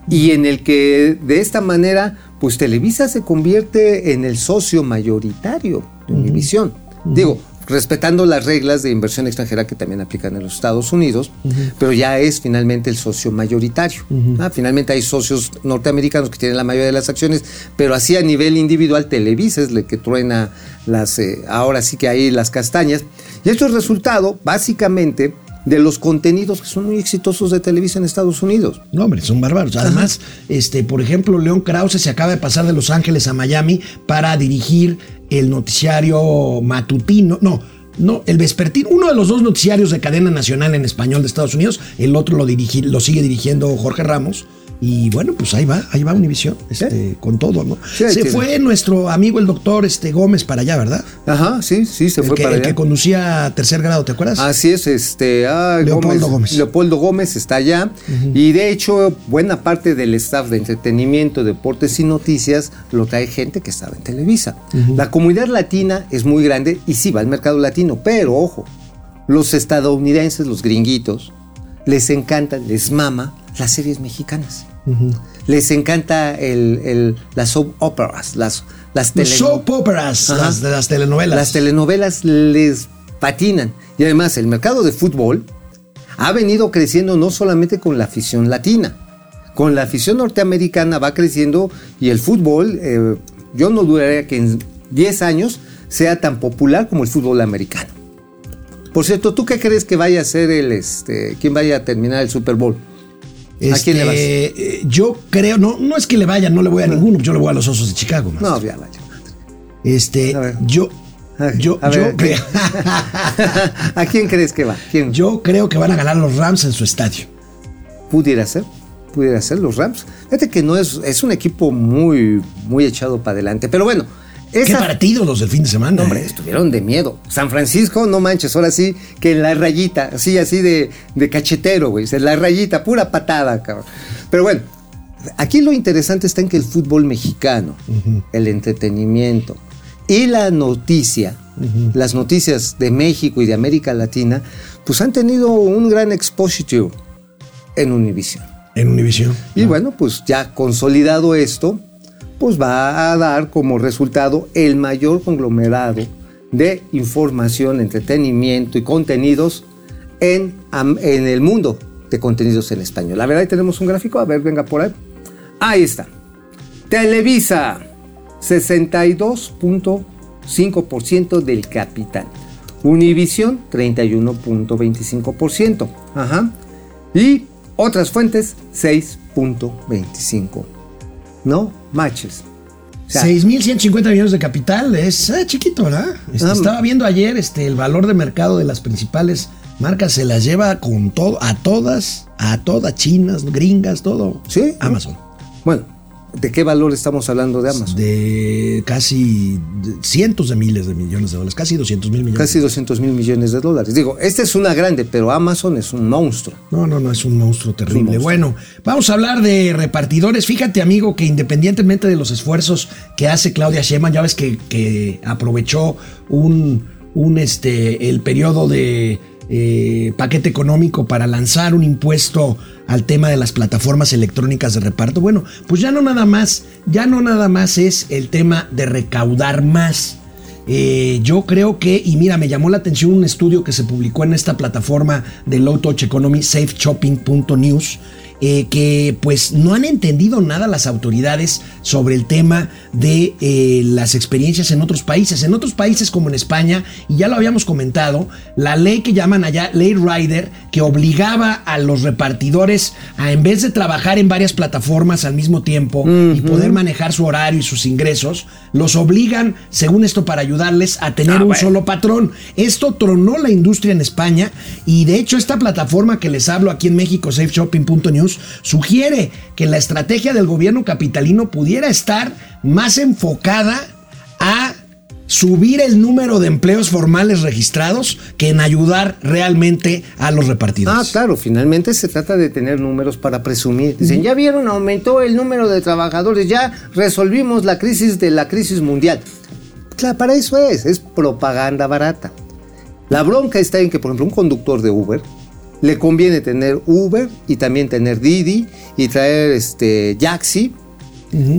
y en el que de esta manera pues Televisa se convierte en el socio mayoritario de Univisión. Digo, respetando las reglas de inversión extranjera que también aplican en los Estados Unidos, pero ya es finalmente el socio mayoritario. Ah, finalmente hay socios norteamericanos que tienen la mayoría de las acciones, pero así a nivel individual Televisa es el que truena las, eh, ahora sí que hay las castañas. Y esto es resultado básicamente de los contenidos que son muy exitosos de Televisa en Estados Unidos. No, hombre, son bárbaros. Además, este, por ejemplo, León Krause se acaba de pasar de Los Ángeles a Miami para dirigir el noticiario matutino. No, no, el vespertino. Uno de los dos noticiarios de cadena nacional en español de Estados Unidos. El otro lo, dirigi- lo sigue dirigiendo Jorge Ramos. Y bueno, pues ahí va, ahí va Univisión, este, con todo, ¿no? Sí, se tiene. fue nuestro amigo el doctor este, Gómez para allá, ¿verdad? Ajá, sí, sí, se el fue que, para el allá. que conducía tercer grado, ¿te acuerdas? Así es, este, ah, Leopoldo Gómez. Leopoldo Gómez está allá y de hecho buena parte del staff de entretenimiento, deportes y noticias lo trae gente que estaba en Televisa. La comunidad latina es muy grande y sí va al mercado latino, pero ojo, los estadounidenses, los gringuitos, les encantan, les mama las series mexicanas. Les encanta el, el- las soap operas, las, las Los teleno- soap operas, Ajá. las, de las telenovelas. las telenovelas les patinan. Y además el mercado de fútbol ha venido creciendo no solamente con la afición latina, con la afición norteamericana va creciendo y el fútbol, eh, yo no dudaría que en 10 años sea tan popular como el fútbol americano. Por cierto, ¿tú qué crees que vaya a ser el, este, quién vaya a terminar el Super Bowl? ¿A quién le vas? Este, eh, Yo creo, no, no es que le vaya, no le voy a ninguno, yo le voy a los osos de Chicago. maestro. No, ya vaya. Este, yo, yo, a yo, ver, creo, ¿A quién crees que va? ¿Quién? yo creo que van a ganar los Rams en su estadio. Pudiera ser, pudiera ser los Rams. Fíjate que no es, es un equipo muy, muy echado para adelante. Pero bueno, Qué partidos los del fin de semana. hombre, eh. estuvieron de miedo. San Francisco, no manches, ahora sí, que en la rayita, así, así de, de cachetero, güey. En la rayita, pura patada, cabrón. Pero bueno, aquí lo interesante está en que el fútbol mexicano, el entretenimiento y la noticia, las noticias de México y de América Latina, pues han tenido un gran exposure en Univision. En Univision. Y bueno, pues ya consolidado esto, pues va a dar como resultado el mayor conglomerado de información, entretenimiento y contenidos en, en el mundo de contenidos en español. A ver, ahí tenemos un gráfico, a ver, venga por ahí. Ahí está. Televisa, 62.5% del capital. Univisión, 31.25%. Ajá. Y otras fuentes, 6.25. No manches. O sea, 6.150 millones de capital es eh, chiquito, ¿verdad? Este, Ah, estaba viendo ayer este, el valor de mercado de las principales marcas se las lleva con todo, a todas, a todas, chinas, gringas, todo. Sí. Amazon. Bueno, ¿de qué valor estamos hablando de Amazon? De casi cientos de miles de millones de dólares, casi 200 mil millones. Casi 200 mil millones de dólares. Digo, esta es una grande, pero Amazon es un monstruo. No, no, no, es un monstruo terrible. monstruo. Bueno, vamos a hablar de repartidores. Fíjate, amigo, que independientemente de los esfuerzos que hace Claudia Sheinbaum, ya ves que, que aprovechó un, un, este, el periodo de eh, paquete económico para lanzar un impuesto al tema de las plataformas electrónicas de reparto. Bueno, pues ya no nada más, ya no nada más es el tema de recaudar más. Eh, yo creo que, y mira, me llamó la atención un estudio que se publicó en esta plataforma de Low Touch Economy, safeshopping.news, eh, que pues no han entendido nada las autoridades sobre el tema de eh, las experiencias en otros países. En otros países como en España, y ya lo habíamos comentado, la ley que llaman allá Ley Rider, que obligaba a los repartidores a en vez de trabajar en varias plataformas al mismo tiempo y poder manejar su horario y sus ingresos, los obligan, según esto, para ayudarles a tener un solo patrón. Esto tronó la industria en España y de hecho esta plataforma que les hablo aquí en México, safeshopping.news, sugiere que la estrategia del gobierno capitalino pudiera estar más enfocada a subir el número de empleos formales registrados que en ayudar realmente a los Ah, repartidores. claro, finalmente se trata de tener números para presumir. Dicen, ya vieron, aumentó el número de trabajadores, ya resolvimos la crisis de la crisis mundial. Claro, para eso es, es propaganda barata. La bronca está en que, por ejemplo, un conductor de Uber le conviene tener Uber y también tener Didi y traer este Yaxi,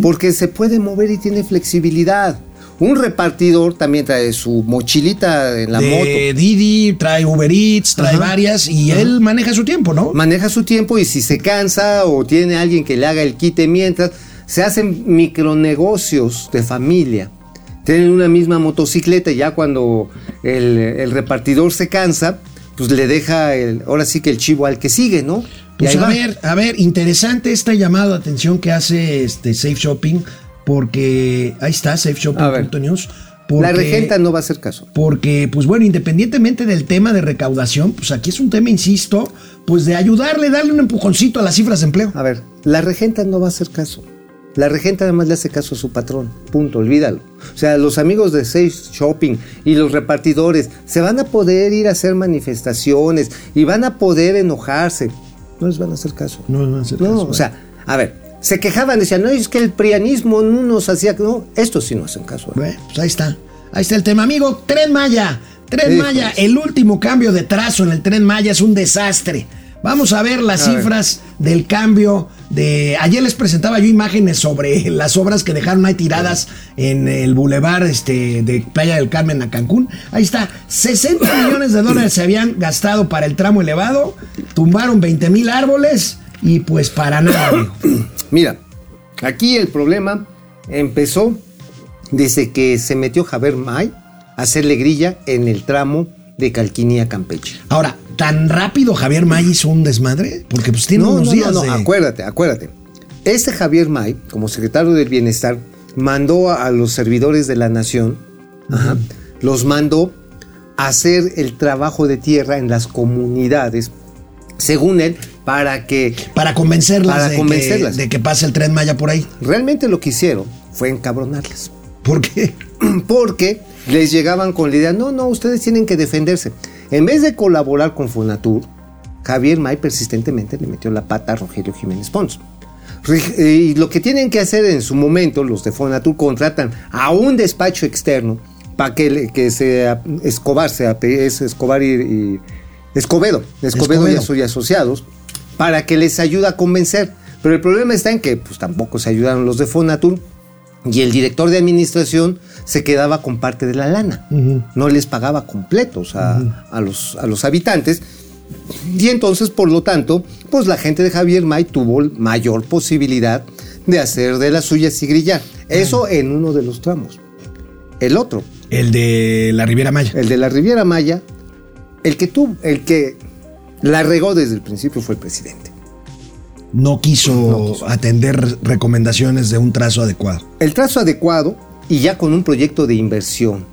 porque se puede mover y tiene flexibilidad. Un repartidor también trae su mochilita en la de moto. Didi, trae Uber Eats, trae Ajá. varias y él maneja su tiempo, ¿no? maneja su tiempo y si se cansa o tiene alguien que le haga el quite mientras, se hacen micronegocios de familia. Tienen una misma motocicleta y ya cuando el, el repartidor se cansa, pues le deja el, ahora sí que el chivo al que sigue, ¿no? Pues a va. ver, a ver, interesante esta llamada de atención que hace este Safe Shopping, porque ahí está, safeshopping.news. La porque- regenta no va a hacer caso. Porque, pues bueno, independientemente del tema de recaudación, pues aquí es un tema, insisto, pues de ayudarle, darle un empujoncito a las cifras de empleo. A ver, la regenta no va a hacer caso. La regenta además le hace caso a su patrón. Punto, olvídalo. O sea, los amigos de Safe Shopping y los repartidores se van a poder ir a hacer manifestaciones y van a poder enojarse. No les van a hacer caso. No les van a hacer No, caso, o sea, a ver, se quejaban, decían, no, es que el prianismo no nos hacía. No, estos sí no hacen caso. Bueno, pues ahí está. Ahí está el tema. Amigo, Tren Maya. Tren. Maya, el último cambio de trazo en el Tren Maya es un desastre. Vamos a ver las A ver. cifras del cambio de... Ayer les presentaba yo imágenes sobre las obras que dejaron ahí tiradas en el bulevar este, de Playa del Carmen a Cancún. Ahí está, 60 millones de dólares se habían gastado para el tramo elevado, tumbaron 20 mil árboles y pues para nada, amigo. Mira, aquí el problema empezó desde que se metió Javier May a hacerle grilla en el tramo de Calquinía Campeche. Ahora, ¿tan rápido Javier May hizo un desmadre? Porque pues tiene no, unos no, días no, no, de... acuérdate, acuérdate. Este Javier May, como secretario del Bienestar, mandó a, los servidores de la nación, ajá, los mandó a hacer el trabajo de tierra en las comunidades, según él, para que Para convencerlas, Para de, convencerlas. Que, de que pase el tren Maya por ahí. realmente lo que hicieron fue encabronarlas. ¿Por qué? porque les llegaban con la idea, no, no, ustedes tienen que defenderse. En vez de colaborar con Fonatur, Javier May persistentemente le metió la pata a Rogelio Jiménez Pons. Eh, Y lo que tienen que hacer en su momento, los de Fonatur contratan a un despacho externo para que, que se Escobar, se es Escobar y, y- Escobedo, Escobedo, y asociados, para que les ayude a convencer. Pero el problema está en que pues, tampoco se ayudaron los de Fonatur y el director de administración se quedaba con parte de la lana. No les pagaba completos a, a los, a los habitantes. Y entonces, por lo tanto, pues la gente de Javier May tuvo mayor posibilidad de hacer de las suyas y grillar. Eso en uno de los tramos. El otro, El de la Riviera Maya. el de la Riviera Maya, el que tuvo, el que la regó desde el principio fue el presidente. No quiso, atender recomendaciones de un trazo adecuado. El trazo adecuado y ya con un proyecto de inversión,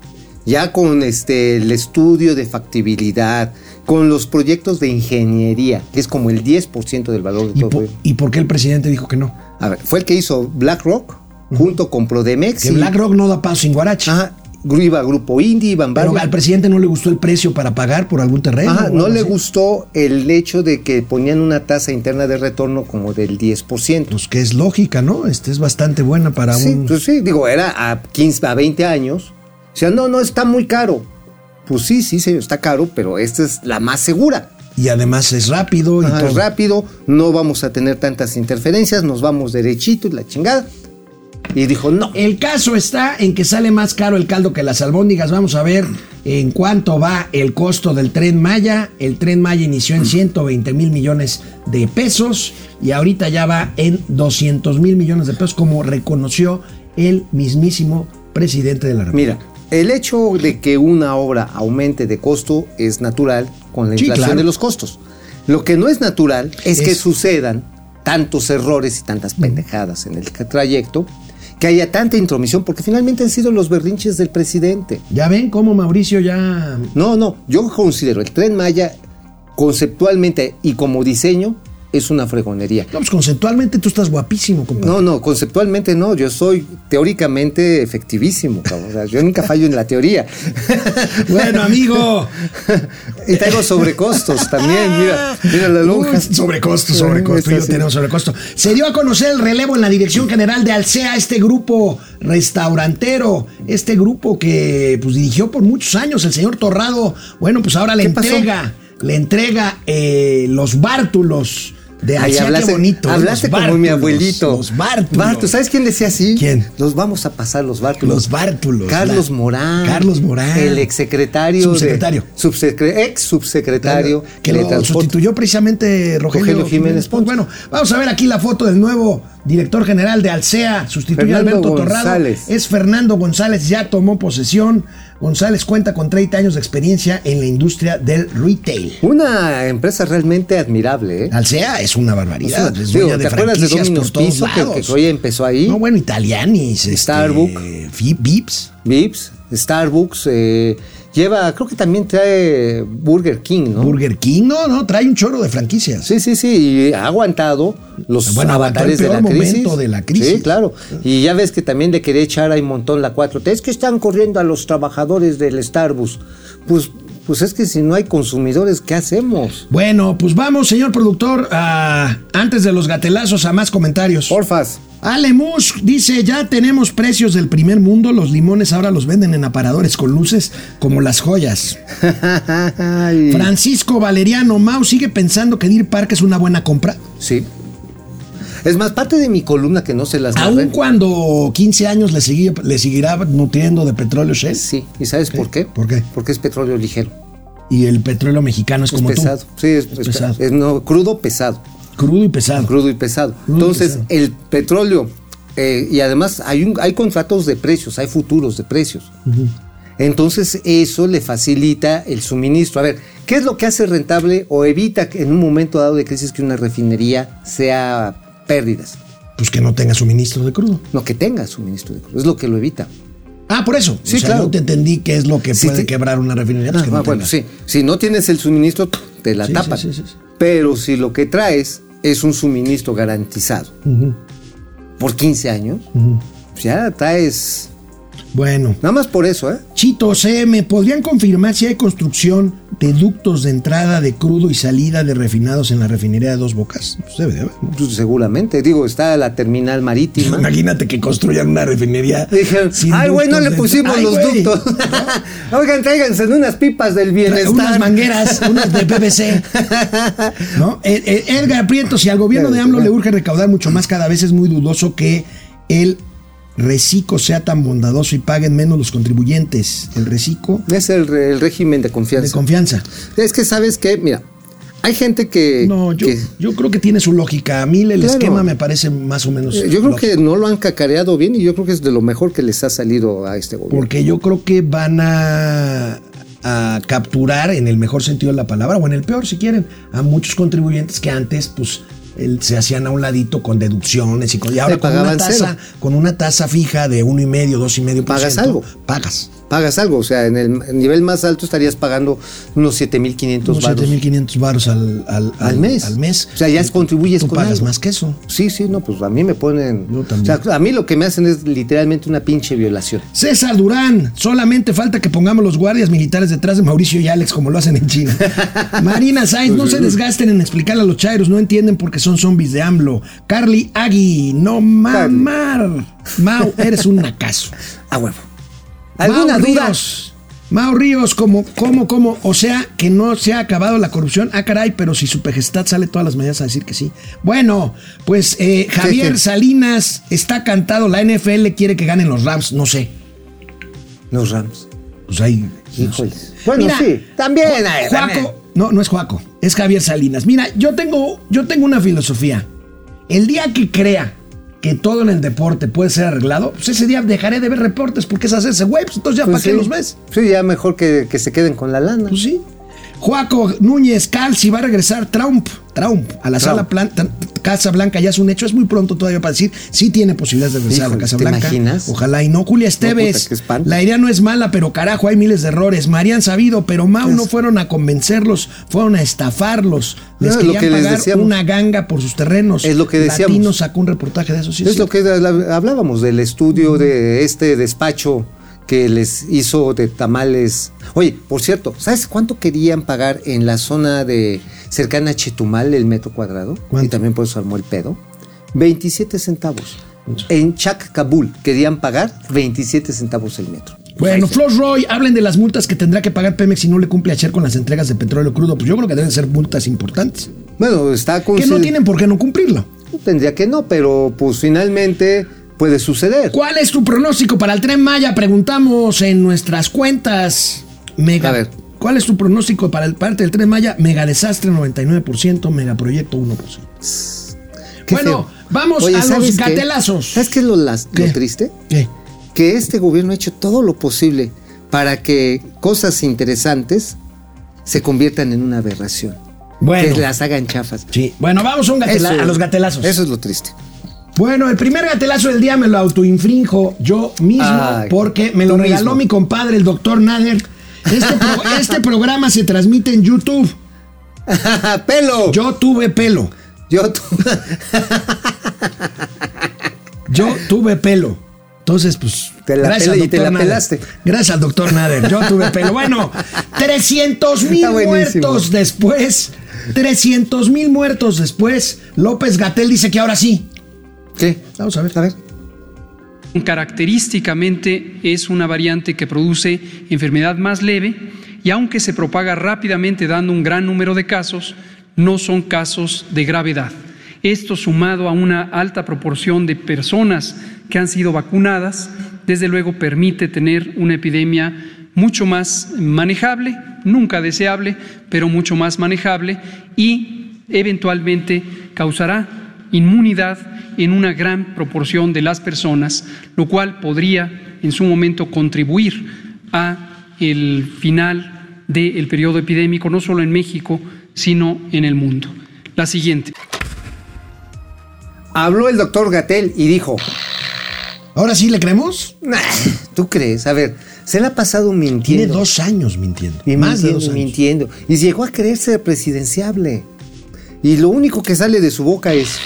ya con este el estudio de factibilidad, con los proyectos de ingeniería, que es como el 10% del valor de ¿Y, todo. po- ¿Y por qué el presidente dijo que no? A ver, fue el que hizo BlackRock junto con Prodemex. Que y- BlackRock no da paso sin guarache. Ajá, iba Grupo Indy, iban Pero varios. al presidente no le gustó el precio para pagar por algún terreno. Ajá, no le así. gustó el hecho de que ponían una tasa interna de retorno como del 10%. Pues que es lógica, ¿no? Este es bastante buena para Sí, un. pues sí, digo, era a 15, a 20 años. O sea, no, no, está muy caro. Pues sí, sí, señor, está caro, pero esta es la más segura. Y además es rápido y Ajá, todo. es rápido, no vamos a tener tantas interferencias, nos vamos derechito y la chingada. Y dijo, no. El caso está en que sale más caro el caldo que las albóndigas. Vamos a ver en cuánto va el costo del tren Maya. El tren Maya inició en 120 mil millones de pesos y ahorita ya va en 200 mil millones de pesos, como reconoció el mismísimo presidente de la República. Mira, el hecho de que una obra aumente de costo es natural con la Sí, inflación claro. de los costos. Lo que no es natural es, que sucedan tantos errores y tantas pendejadas en el trayecto, que haya tanta intromisión, porque finalmente han sido los berrinches del presidente. Ya ven cómo Mauricio ya No, no, yo considero el tren Maya conceptualmente y como diseño es una fregonería. No, pues conceptualmente tú estás guapísimo, compadre. No, no, conceptualmente no, yo soy teóricamente efectivísimo, cabrón. O sea, yo nunca fallo en la teoría. Bueno, amigo. y traigo sobrecostos también, mira, mira la lonja. Uy, sobrecosto, sobrecosto. Yo sí. tenemos sobrecosto. Se dio a conocer el relevo en la dirección general de Alsea, este grupo restaurantero, este grupo que pues dirigió por muchos años el señor Torrado. Bueno, pues ahora le entrega, le entrega eh, los bártulos de Alsea. hablaste, bonito. ¿eh? hablaste como mi abuelito. Los bártulos. Bártulos, ¿sabes quién decía así? ¿Quién? Los vamos a pasar los bártulos. Los bártulos. Carlos la- Morán. Carlos Morán. El exsecretario. de- Subsecretario. subsecre- ex subsecretario. que lo sustituyó precisamente Rogelio, Rogelio Jiménez Pues bueno, vamos a ver aquí la foto del nuevo director general de Alsea, sustituyó a Alberto Torrado. González. Es Fernando González, ya tomó posesión. González cuenta con 30 años de experiencia en la industria del retail. Una empresa realmente admirable, ¿eh? Alsea es una barbaridad. es Digo, ¿Te acuerdas de Domino's Pizza que, que hoy empezó ahí? No, bueno, Italianis, este, Starbucks. Fi- Vips. Vips, Starbucks, eh, lleva, creo que también trae Burger King, ¿no? Burger King, no, no, trae un chorro de franquicias. Sí, sí, sí, y ha aguantado los Bueno, avatares el de la crisis. momento de la crisis. Sí, claro. Y ya ves que también le quería echar ahí un montón la 4T. Es que están corriendo a los trabajadores del Starbucks. Pues, pues es que si no hay consumidores, ¿qué hacemos? Bueno, pues vamos, señor productor, a- antes de los gatelazos a más comentarios. Porfas. Ale Musk dice, ya tenemos precios del primer mundo, los limones ahora los venden en aparadores con luces como las joyas. Francisco Valeriano Mau sigue pensando que Deer Park es una buena compra. Sí. Es más, parte de mi columna que no se las narré. cuando 15 años le, le seguirá nutriendo de petróleo Shell. Sí. ¿Y sabes por qué? ¿Por qué? Porque es petróleo ligero. Y el petróleo mexicano es Es como pesado. tú. Sí, es, Es es pesado. es no, crudo pesado. Crudo y pesado. Crudo y pesado. Crudo y Entonces, pesado. el petróleo, eh, y además hay, un, hay contratos de precios, hay futuros de precios. Entonces, eso le facilita el suministro. A ver, ¿qué es lo que hace rentable o evita que en un momento dado de crisis que una refinería sea pérdidas? Pues que no tenga suministro de crudo. No que tenga suministro de crudo, es lo que lo evita. Ah, por eso. Sí, o sea, claro. yo te entendí que es lo que Sí, puede quebrar una refinería. pues Ah, que no ah, bueno, sí. Si no tienes el suministro, te la tapan. sí, sí, sí, sí. Pero si lo que traes es un suministro garantizado Ujú, por 15 años, ujú. pues ya traes. Bueno. Nada más por eso, ¿eh? Chito, CM, ¿podrían confirmar si hay construcción de ductos de entrada de crudo y salida de refinados en la refinería de Dos Bocas? Pues debe de haber. ¿no? Pues seguramente. Digo, está la terminal marítima. Imagínate que construyan una refinería. Dijeron, ay, güey, no le pusimos los ductos. Oigan, tráiganse en unas pipas del bienestar. Unas mangueras, unas de PVC. ¿No? Eh, eh, Edgar Prieto, si al gobierno de AMLO le urge recaudar mucho más, cada vez es muy dudoso que el reciclo sea tan bondadoso y paguen menos los contribuyentes. El reciclo Es el, régimen de confianza. de confianza. es que, ¿sabes qué? Mira, hay gente que. No, yo, que- yo creo que tiene su lógica. A mí el Claro. esquema me parece más o menos. eh, yo creo lógico. que no lo han cacareado bien y yo creo que es de lo mejor que les ha salido a este gobierno. Porque yo creo que van a, a capturar, en el mejor sentido de la palabra, o en el peor si quieren, a muchos contribuyentes que antes, pues, el- se hacían a un ladito con deducciones y, con, y ahora con una tasa, con una tasa fija de uno y medio, dos y medio Pagas algo. Pagas. Pagas algo. O sea, en el nivel más alto estarías pagando unos 7500 Unos baros 7.500 baros al, al, al mes. Al mes. O sea, ya contribuyes Tú con pagas algo. más que eso. Sí, sí, no, pues a mí me ponen. Yo O también. sea, a mí lo que me hacen es literalmente una pinche violación. César Durán, solamente falta que pongamos los guardias militares detrás de Mauricio y Alex como lo hacen en China. Marina Sainz, no se desgasten en explicarle a los chairos, no entienden porque son zombies de AMLO. Carly Agui, no mamar. Mau, eres un nacazo. A huevo. ¿Alguna Mau duda? Ríos. Mau Ríos, como, como, como, o sea, que no se ha acabado la corrupción. Ah, caray, pero si su pejestad sale todas las mañanas a decir que sí. Bueno, pues eh, Javier? Salinas está cantado. La NFL quiere que ganen los Rams, no sé. Los Rams. Pues ahí. Bueno, Mira, sí. También, ay, Juaco, también. no, no es Juaco, es Javier Salinas. Mira, yo tengo, yo tengo una filosofía. El día que crea que todo en el deporte puede ser arreglado, pues ese día dejaré de ver reportes porque es hacerse güey, pues entonces ya Pues para qué sí. los ves. Sí, ya mejor que, que se queden con la lana. Pues sí. Juaco Núñez Calci va a regresar Trump, Trump a la Trump. sala plan- ta- Casa Blanca ya es un hecho, es muy pronto todavía para decir si tiene posibilidades de regresar a la Casa ¿te Blanca. imaginas? Ojalá y no. Julia Esteves, puta, la idea no es mala, pero carajo, hay miles de errores. Marían sabido, pero Mau no fueron a convencerlos, fueron a estafarlos. Les No, querían que pagar una ganga por sus terrenos. Es lo que decíamos. Latino sacó un reportaje de eso, sí. es sí. lo que hablábamos del estudio de este despacho que les hizo de tamales. Oye, por cierto, ¿sabes cuánto querían pagar en la zona de cercana a Chetumal el metro cuadrado? ¿Cuánto? Y también por eso armó el pedo. 27 centavos. En Chac Kabul querían pagar 27 centavos el metro. Bueno, Floss Roy, hablen de las multas que tendrá que pagar Pemex si no le cumple a Cher con las entregas de petróleo crudo. Pues yo creo que deben ser multas importantes. Bueno, está con Que no tienen por qué no cumplirlo. Tendría que no, pero pues finalmente puede suceder. ¿Cuál es tu pronóstico para el tren Maya? Preguntamos en nuestras cuentas. Mega. A ver. ¿Cuál es tu pronóstico para el parte del tren Maya? Mega desastre 99%, megaproyecto 1%. Qué bueno, feo. vamos Oye, a los ¿sabes qué? gatelazos. ¿Sabes qué es lo, las- triste? ¿Qué? Que este gobierno ha hecho todo lo posible para que cosas interesantes se conviertan en una aberración. Bueno. Que las hagan chafas. Sí. Bueno, vamos a, un gatela- Eso- a los gatelazos. Eso es lo triste. Bueno, el primer gatelazo del día me lo autoinfrinjo yo mismo porque me lo regaló mismo. mi compadre, el doctor Nader. Este, pro- este programa se transmite en YouTube. ¡Pelo! Yo tuve pelo. Yo tu- Yo tuve pelo. Entonces, pues. Te la gracias y te la Nader. pelaste. Gracias al doctor Nader. Yo tuve pelo. Bueno, 300 mil muertos después. 300 mil muertos después. López Gatel dice que ahora sí. Vamos a ver. A ver. Característicamente es una variante que produce enfermedad más leve y aunque se propaga rápidamente dando un gran número de casos, no son casos de gravedad. Esto sumado a una alta proporción de personas que han sido vacunadas, desde luego permite tener una epidemia mucho más manejable, nunca deseable, pero mucho más manejable y eventualmente causará inmunidad en una gran proporción de las personas, lo cual podría en su momento contribuir a el final del periodo epidémico, no solo en México, sino en el mundo. La siguiente. Habló el doctor Gatel y dijo, ¿Ahora sí le creemos? "Nah, ¿tú crees? A ver, se le ha pasado mintiendo. Tiene dos años mintiendo. Y más de dos años. mintiendo. Y llegó a creerse presidenciable. Y lo único que sale de su boca es.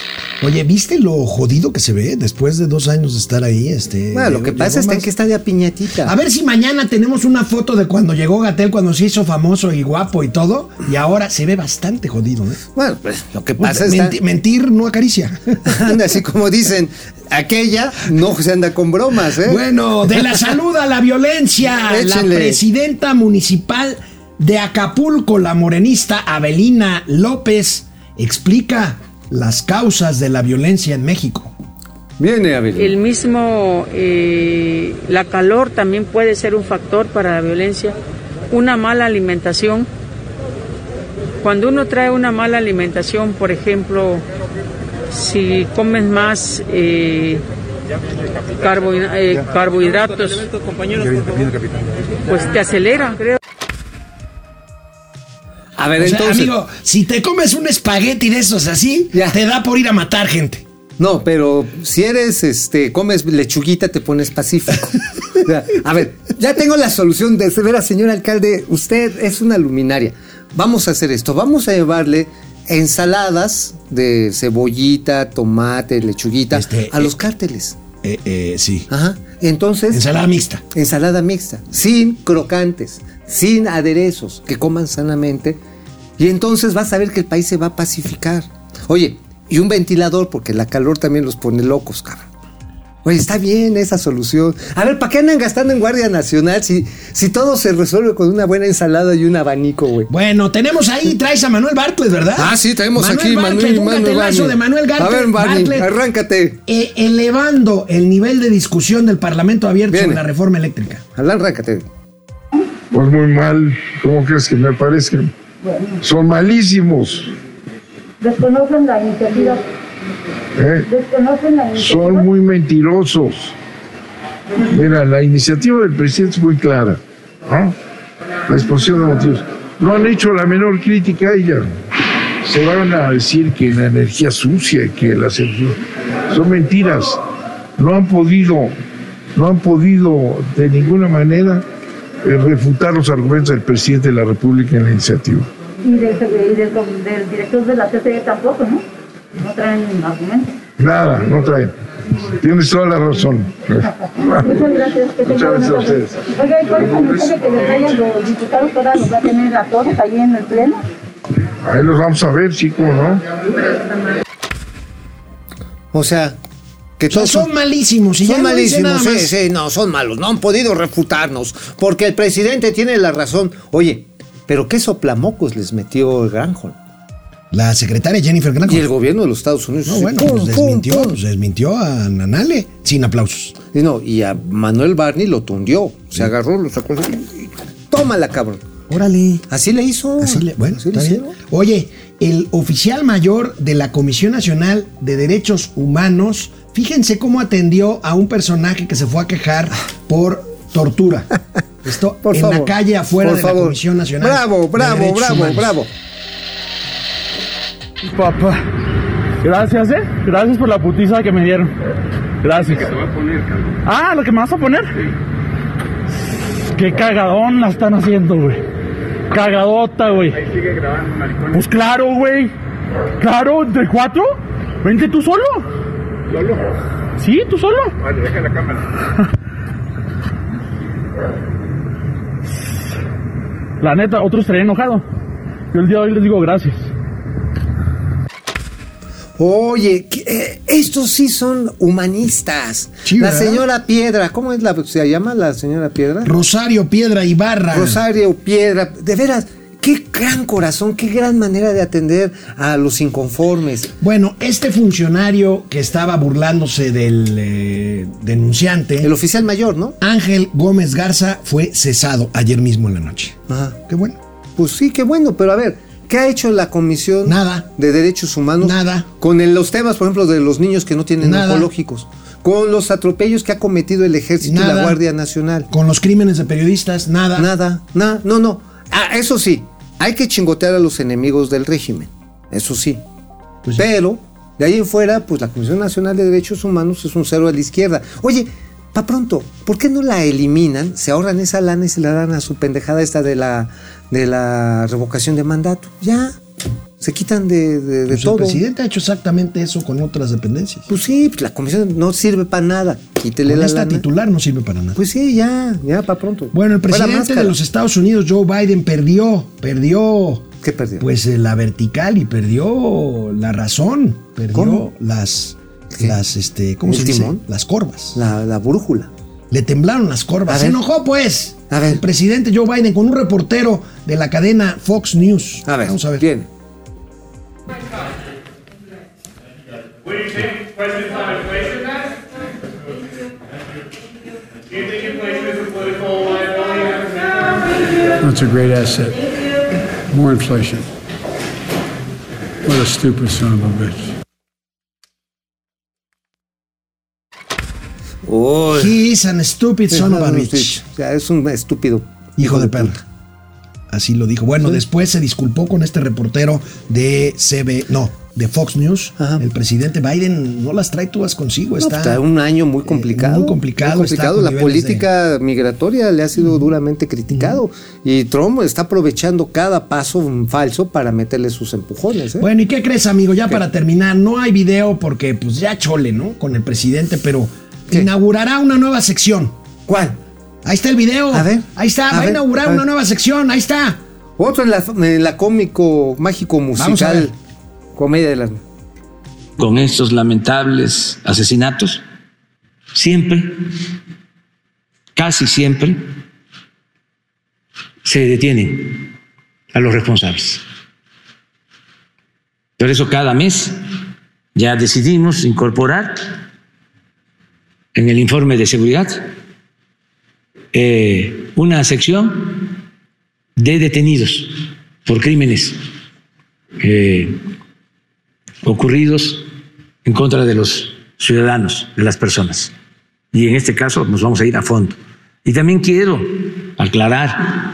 Oye, ¿viste lo jodido que se ve después de dos años de estar ahí? Este, Bueno, lo que pasa más- que está de a piñatita. A ver si mañana tenemos una foto de cuando llegó Gatel, cuando se hizo famoso y guapo y todo, y ahora se ve bastante jodido, ¿eh? Bueno, pues lo que pasa está. menti- mentir no acaricia. Así como dicen, aquella no se anda con bromas, ¿eh? Bueno, de la salud a la violencia, la presidenta municipal de Acapulco, la morenista Abelina López, explica las causas de la violencia en México. Viene Abel. El mismo, eh, la calor también puede ser un factor para la violencia. Una mala alimentación. Cuando uno trae una mala alimentación, por ejemplo, si comes más eh, eh, carbohidratos, pues te acelera, creo. A ver, O sea, entonces. amigo, si te comes un espagueti de esos así, Ya. te da por ir a matar gente. No, pero si eres, este, comes lechuguita, te pones pacífico. O sea, a ver, ya tengo la solución de veras, señor alcalde, usted es una luminaria. Vamos a hacer esto, vamos a llevarle ensaladas de cebollita, tomate, lechuguita Este, a los eh, cárteles. Eh, eh, sí. Ajá. Entonces, Ensalada mixta. ensalada mixta, sin crocantes, sin aderezos, que coman sanamente. Y entonces vas a ver que el país se va a pacificar. Oye, y un ventilador, porque la calor también los pone locos, cabrón. Oye, está bien esa solución. A ver, ¿para qué andan gastando en Guardia Nacional si, si todo se resuelve con una buena ensalada y un abanico, güey? Bueno, tenemos ahí, traes a Manuel Bartlett, ¿verdad? Ah, sí, tenemos aquí Bartlett, Manuel, un Manuel gatelazo Barney. de Manuel Gartlett- A ver, Barney, Bartlett, arráncate. eh, elevando el nivel de discusión del Parlamento abierto Viene. sobre la reforma eléctrica. Alán, arráncate. Pues muy mal, ¿cómo crees que me parezcan? Son malísimos, Desconocen la iniciativa. ¿eh? Desconocen la iniciativa. son muy mentirosos. Mira, la iniciativa del presidente es muy clara, ¿no? La exposición de motivos. No han hecho la menor crítica a ella. Se van a decir que la energía sucia, que la energía... Son mentiras. No han podido, no han podido de ninguna manera refutar los argumentos del presidente de la República en la iniciativa. Y, del, y del, del director de la CCE tampoco, ¿no? No traen argumentos. Nada, no traen. Tienes toda la razón. Muchas gracias. Que Muchas gracias a ustedes. Oiga, ¿y cuál es el mensaje que les vayan los diputados? ¿Ahora los va a tener a todos ahí en el pleno? Ahí los vamos a ver, cómo no. O sea, que O sea, todos son malísimos y ya Son no dice nada malísimos, sí, sí, no, son malos, no han podido refutarnos, porque el presidente tiene la razón. Oye, pero qué soplamocos les metió Granholm La secretaria Jennifer Granholm. y el gobierno de los Estados Unidos. No, bueno, pum, pues desmintió, pum. pues desmintió a Nanale sin aplausos. Y no, y a Manuel Barney lo tundió, se agarró, lo sacó tómala, cabrón. Órale. Así le hizo. Así le- bueno, Así le hicieron. Oye, el oficial mayor de la Comisión Nacional de Derechos Humanos, fíjense cómo atendió a un personaje que se fue a quejar por tortura. Esto Por en favor. la calle afuera de favor. la Comisión Nacional. Bravo, bravo, bravo, Humanos. bravo. Papá, gracias, eh. Gracias por la putiza que me dieron. Gracias. Ah, lo que me vas a poner. Qué cagadón la están haciendo, güey. Cagadota, güey. Pues claro, güey. Claro, entre cuatro. Vente tú solo. ¿Solo? Sí, tú solo. Vale, deja la cámara. La neta, otro estaría enojado. Yo el día de hoy les digo gracias. Oye, estos sí son humanistas. Sí, la señora Piedra, ¿cómo es la se llama la señora Piedra? Rosario Piedra Ibarra. Rosario Piedra, de veras, qué gran corazón, qué gran manera de atender a los inconformes. Bueno, este funcionario que estaba burlándose del eh, denunciante, El oficial mayor, ¿no? Ángel Gómez Garza, fue cesado ayer mismo en la noche. Ajá. Qué bueno. Pues sí, qué bueno, pero a ver, ¿qué ha hecho la Comisión Nada. de Derechos Humanos? Nada. Con el- los temas, por ejemplo, de los niños que no tienen Nada. oncológicos. Con los atropellos que ha cometido el Ejército y la Guardia Nacional. Con los crímenes de periodistas, nada. Nada, nada, no, no. Ah, eso sí, hay que chingotear a los enemigos del régimen. Eso sí. Pues sí. Pero, de ahí en fuera, pues la Comisión Nacional de Derechos Humanos es un cero a la izquierda. Oye, pa' pronto, ¿por qué no la eliminan? Se ahorran esa lana y se la dan a su pendejada esta de la, de la revocación de mandato. Ya, se quitan de, de- de Pues el todo. presidente ha hecho exactamente eso con otras dependencias. Pues sí, pues la comisión no sirve para nada. Quítele Con la esta lana. titular no sirve para nada. Pues sí, ya, ya, para pronto. bueno, el presidente de los Estados Unidos, Joe Biden, perdió, perdió, ¿Qué perdió? pues eh, la vertical y perdió la razón, perdió ¿Cómo? las, ¿Qué? las, este, ¿cómo ¿El se dice? Las corvas. la, la brújula. Le temblaron las corvas. A Se ver. enojó, pues. A ver. El presidente Joe Biden con un reportero de la cadena Fox News. A ver, Vamos a ver. Bien. That's a great asset. More inflation. What a stupid son of a bitch. Uy. He is an stupid son of a bitch. O sea, es un estúpido. Hijo de perra. Así lo dijo. Bueno, después se disculpó con este reportero de CB, no, de Fox News. El presidente Biden no las trae todas consigo. No, Está, está un año muy complicado. Eh, muy complicado, Muy con La política migratoria le ha sido duramente criticado. Y Trump está aprovechando cada paso falso para meterle sus empujones. ¿eh? Bueno, ¿y qué crees, amigo? Ya para terminar, no hay video porque pues ya chole, ¿no? Con el presidente, pero inaugurará una nueva sección. ¿Cuál? Ahí está el video. A ver. Ahí está, A va a inaugurar a ver. una nueva sección, ahí está. Otro en la, en la cómico mágico Vamos a musical. ver. Comedia de las. con estos lamentables asesinatos, siempre, casi siempre, se detienen a los responsables. Por eso cada mes ya decidimos incorporar en el informe de seguridad eh, una sección de detenidos por crímenes eh, ocurridos en contra de los ciudadanos, de las personas. Y en este caso nos vamos a ir a fondo. Y también quiero aclarar,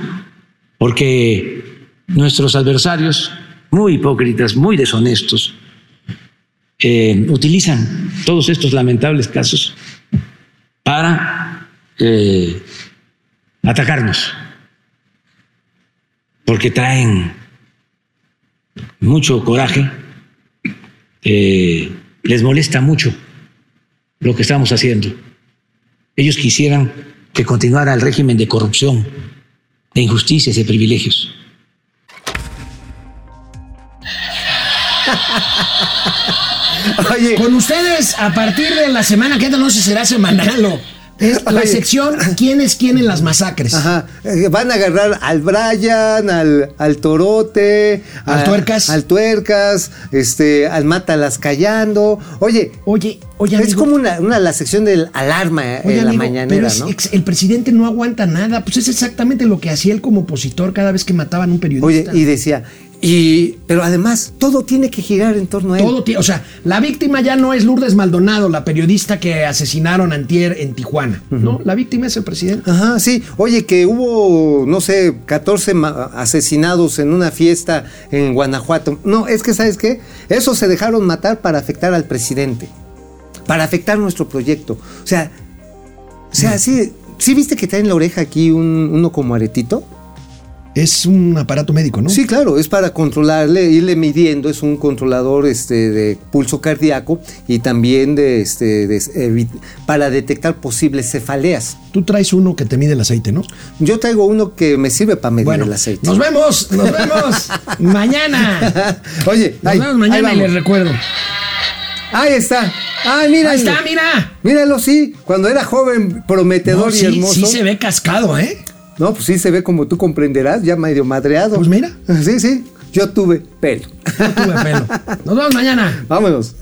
porque nuestros adversarios, muy hipócritas, muy deshonestos, eh, utilizan todos estos lamentables casos para atacarnos, porque traen mucho coraje, eh, les molesta mucho lo que estamos haciendo. Ellos quisieran que continuara el régimen de corrupción, de injusticias y de privilegios. Oye. Con ustedes, a partir de la semana que entra, no sé si será semanal o. Es la Oye. sección ¿Quién es quién en las masacres? Ajá. Eh, Van a agarrar al Brian, al, al Torote, Al a- Tuercas. al Tuercas, este, al Mátalas callando. Oye, Oye, oye, es amigo. como una, una la sección del alarma eh, Oye, en la amigo, mañanera, ¿no? ex- el presidente no aguanta nada. Pues es exactamente lo que hacía él como opositor cada vez que mataban a un Oye, periodista. y decía, y, pero además, todo tiene que girar en torno a él. Todo, o sea, la víctima ya no es Lourdes Maldonado, la periodista que asesinaron antier en Tijuana. No, la víctima es el presidente. Ajá, sí. Oye, que hubo, no sé, 14 ma- asesinados en una fiesta en Guanajuato. No, es que, ¿sabes qué? Esos se dejaron matar para afectar al presidente. Para afectar nuestro proyecto. O sea, o sea, sí, ¿sí viste que trae en la oreja aquí un- uno como aretito? Es un aparato médico, ¿no? Sí, claro, es para controlarle, irle midiendo, es un controlador este, de pulso cardíaco y también de, este, de- para detectar posibles cefaleas. Tú traes uno que te mide el aceite, ¿no? Yo traigo uno que me sirve para medir Bueno, el aceite. nos vemos, nos vemos mañana. Oye, Nos ahí- vemos ahí mañana y les recuerdo. Ahí está. Ah, mira. Ahí está, mira. Míralo, sí. Cuando era joven, prometedor No, y hermoso. sí se ve cascado, ¿eh? No, pues sí se ve como tú comprenderás, ya medio madreado. Pues mira. Sí, sí. Yo tuve pelo. Yo tuve pelo. Nos vemos mañana. Vámonos.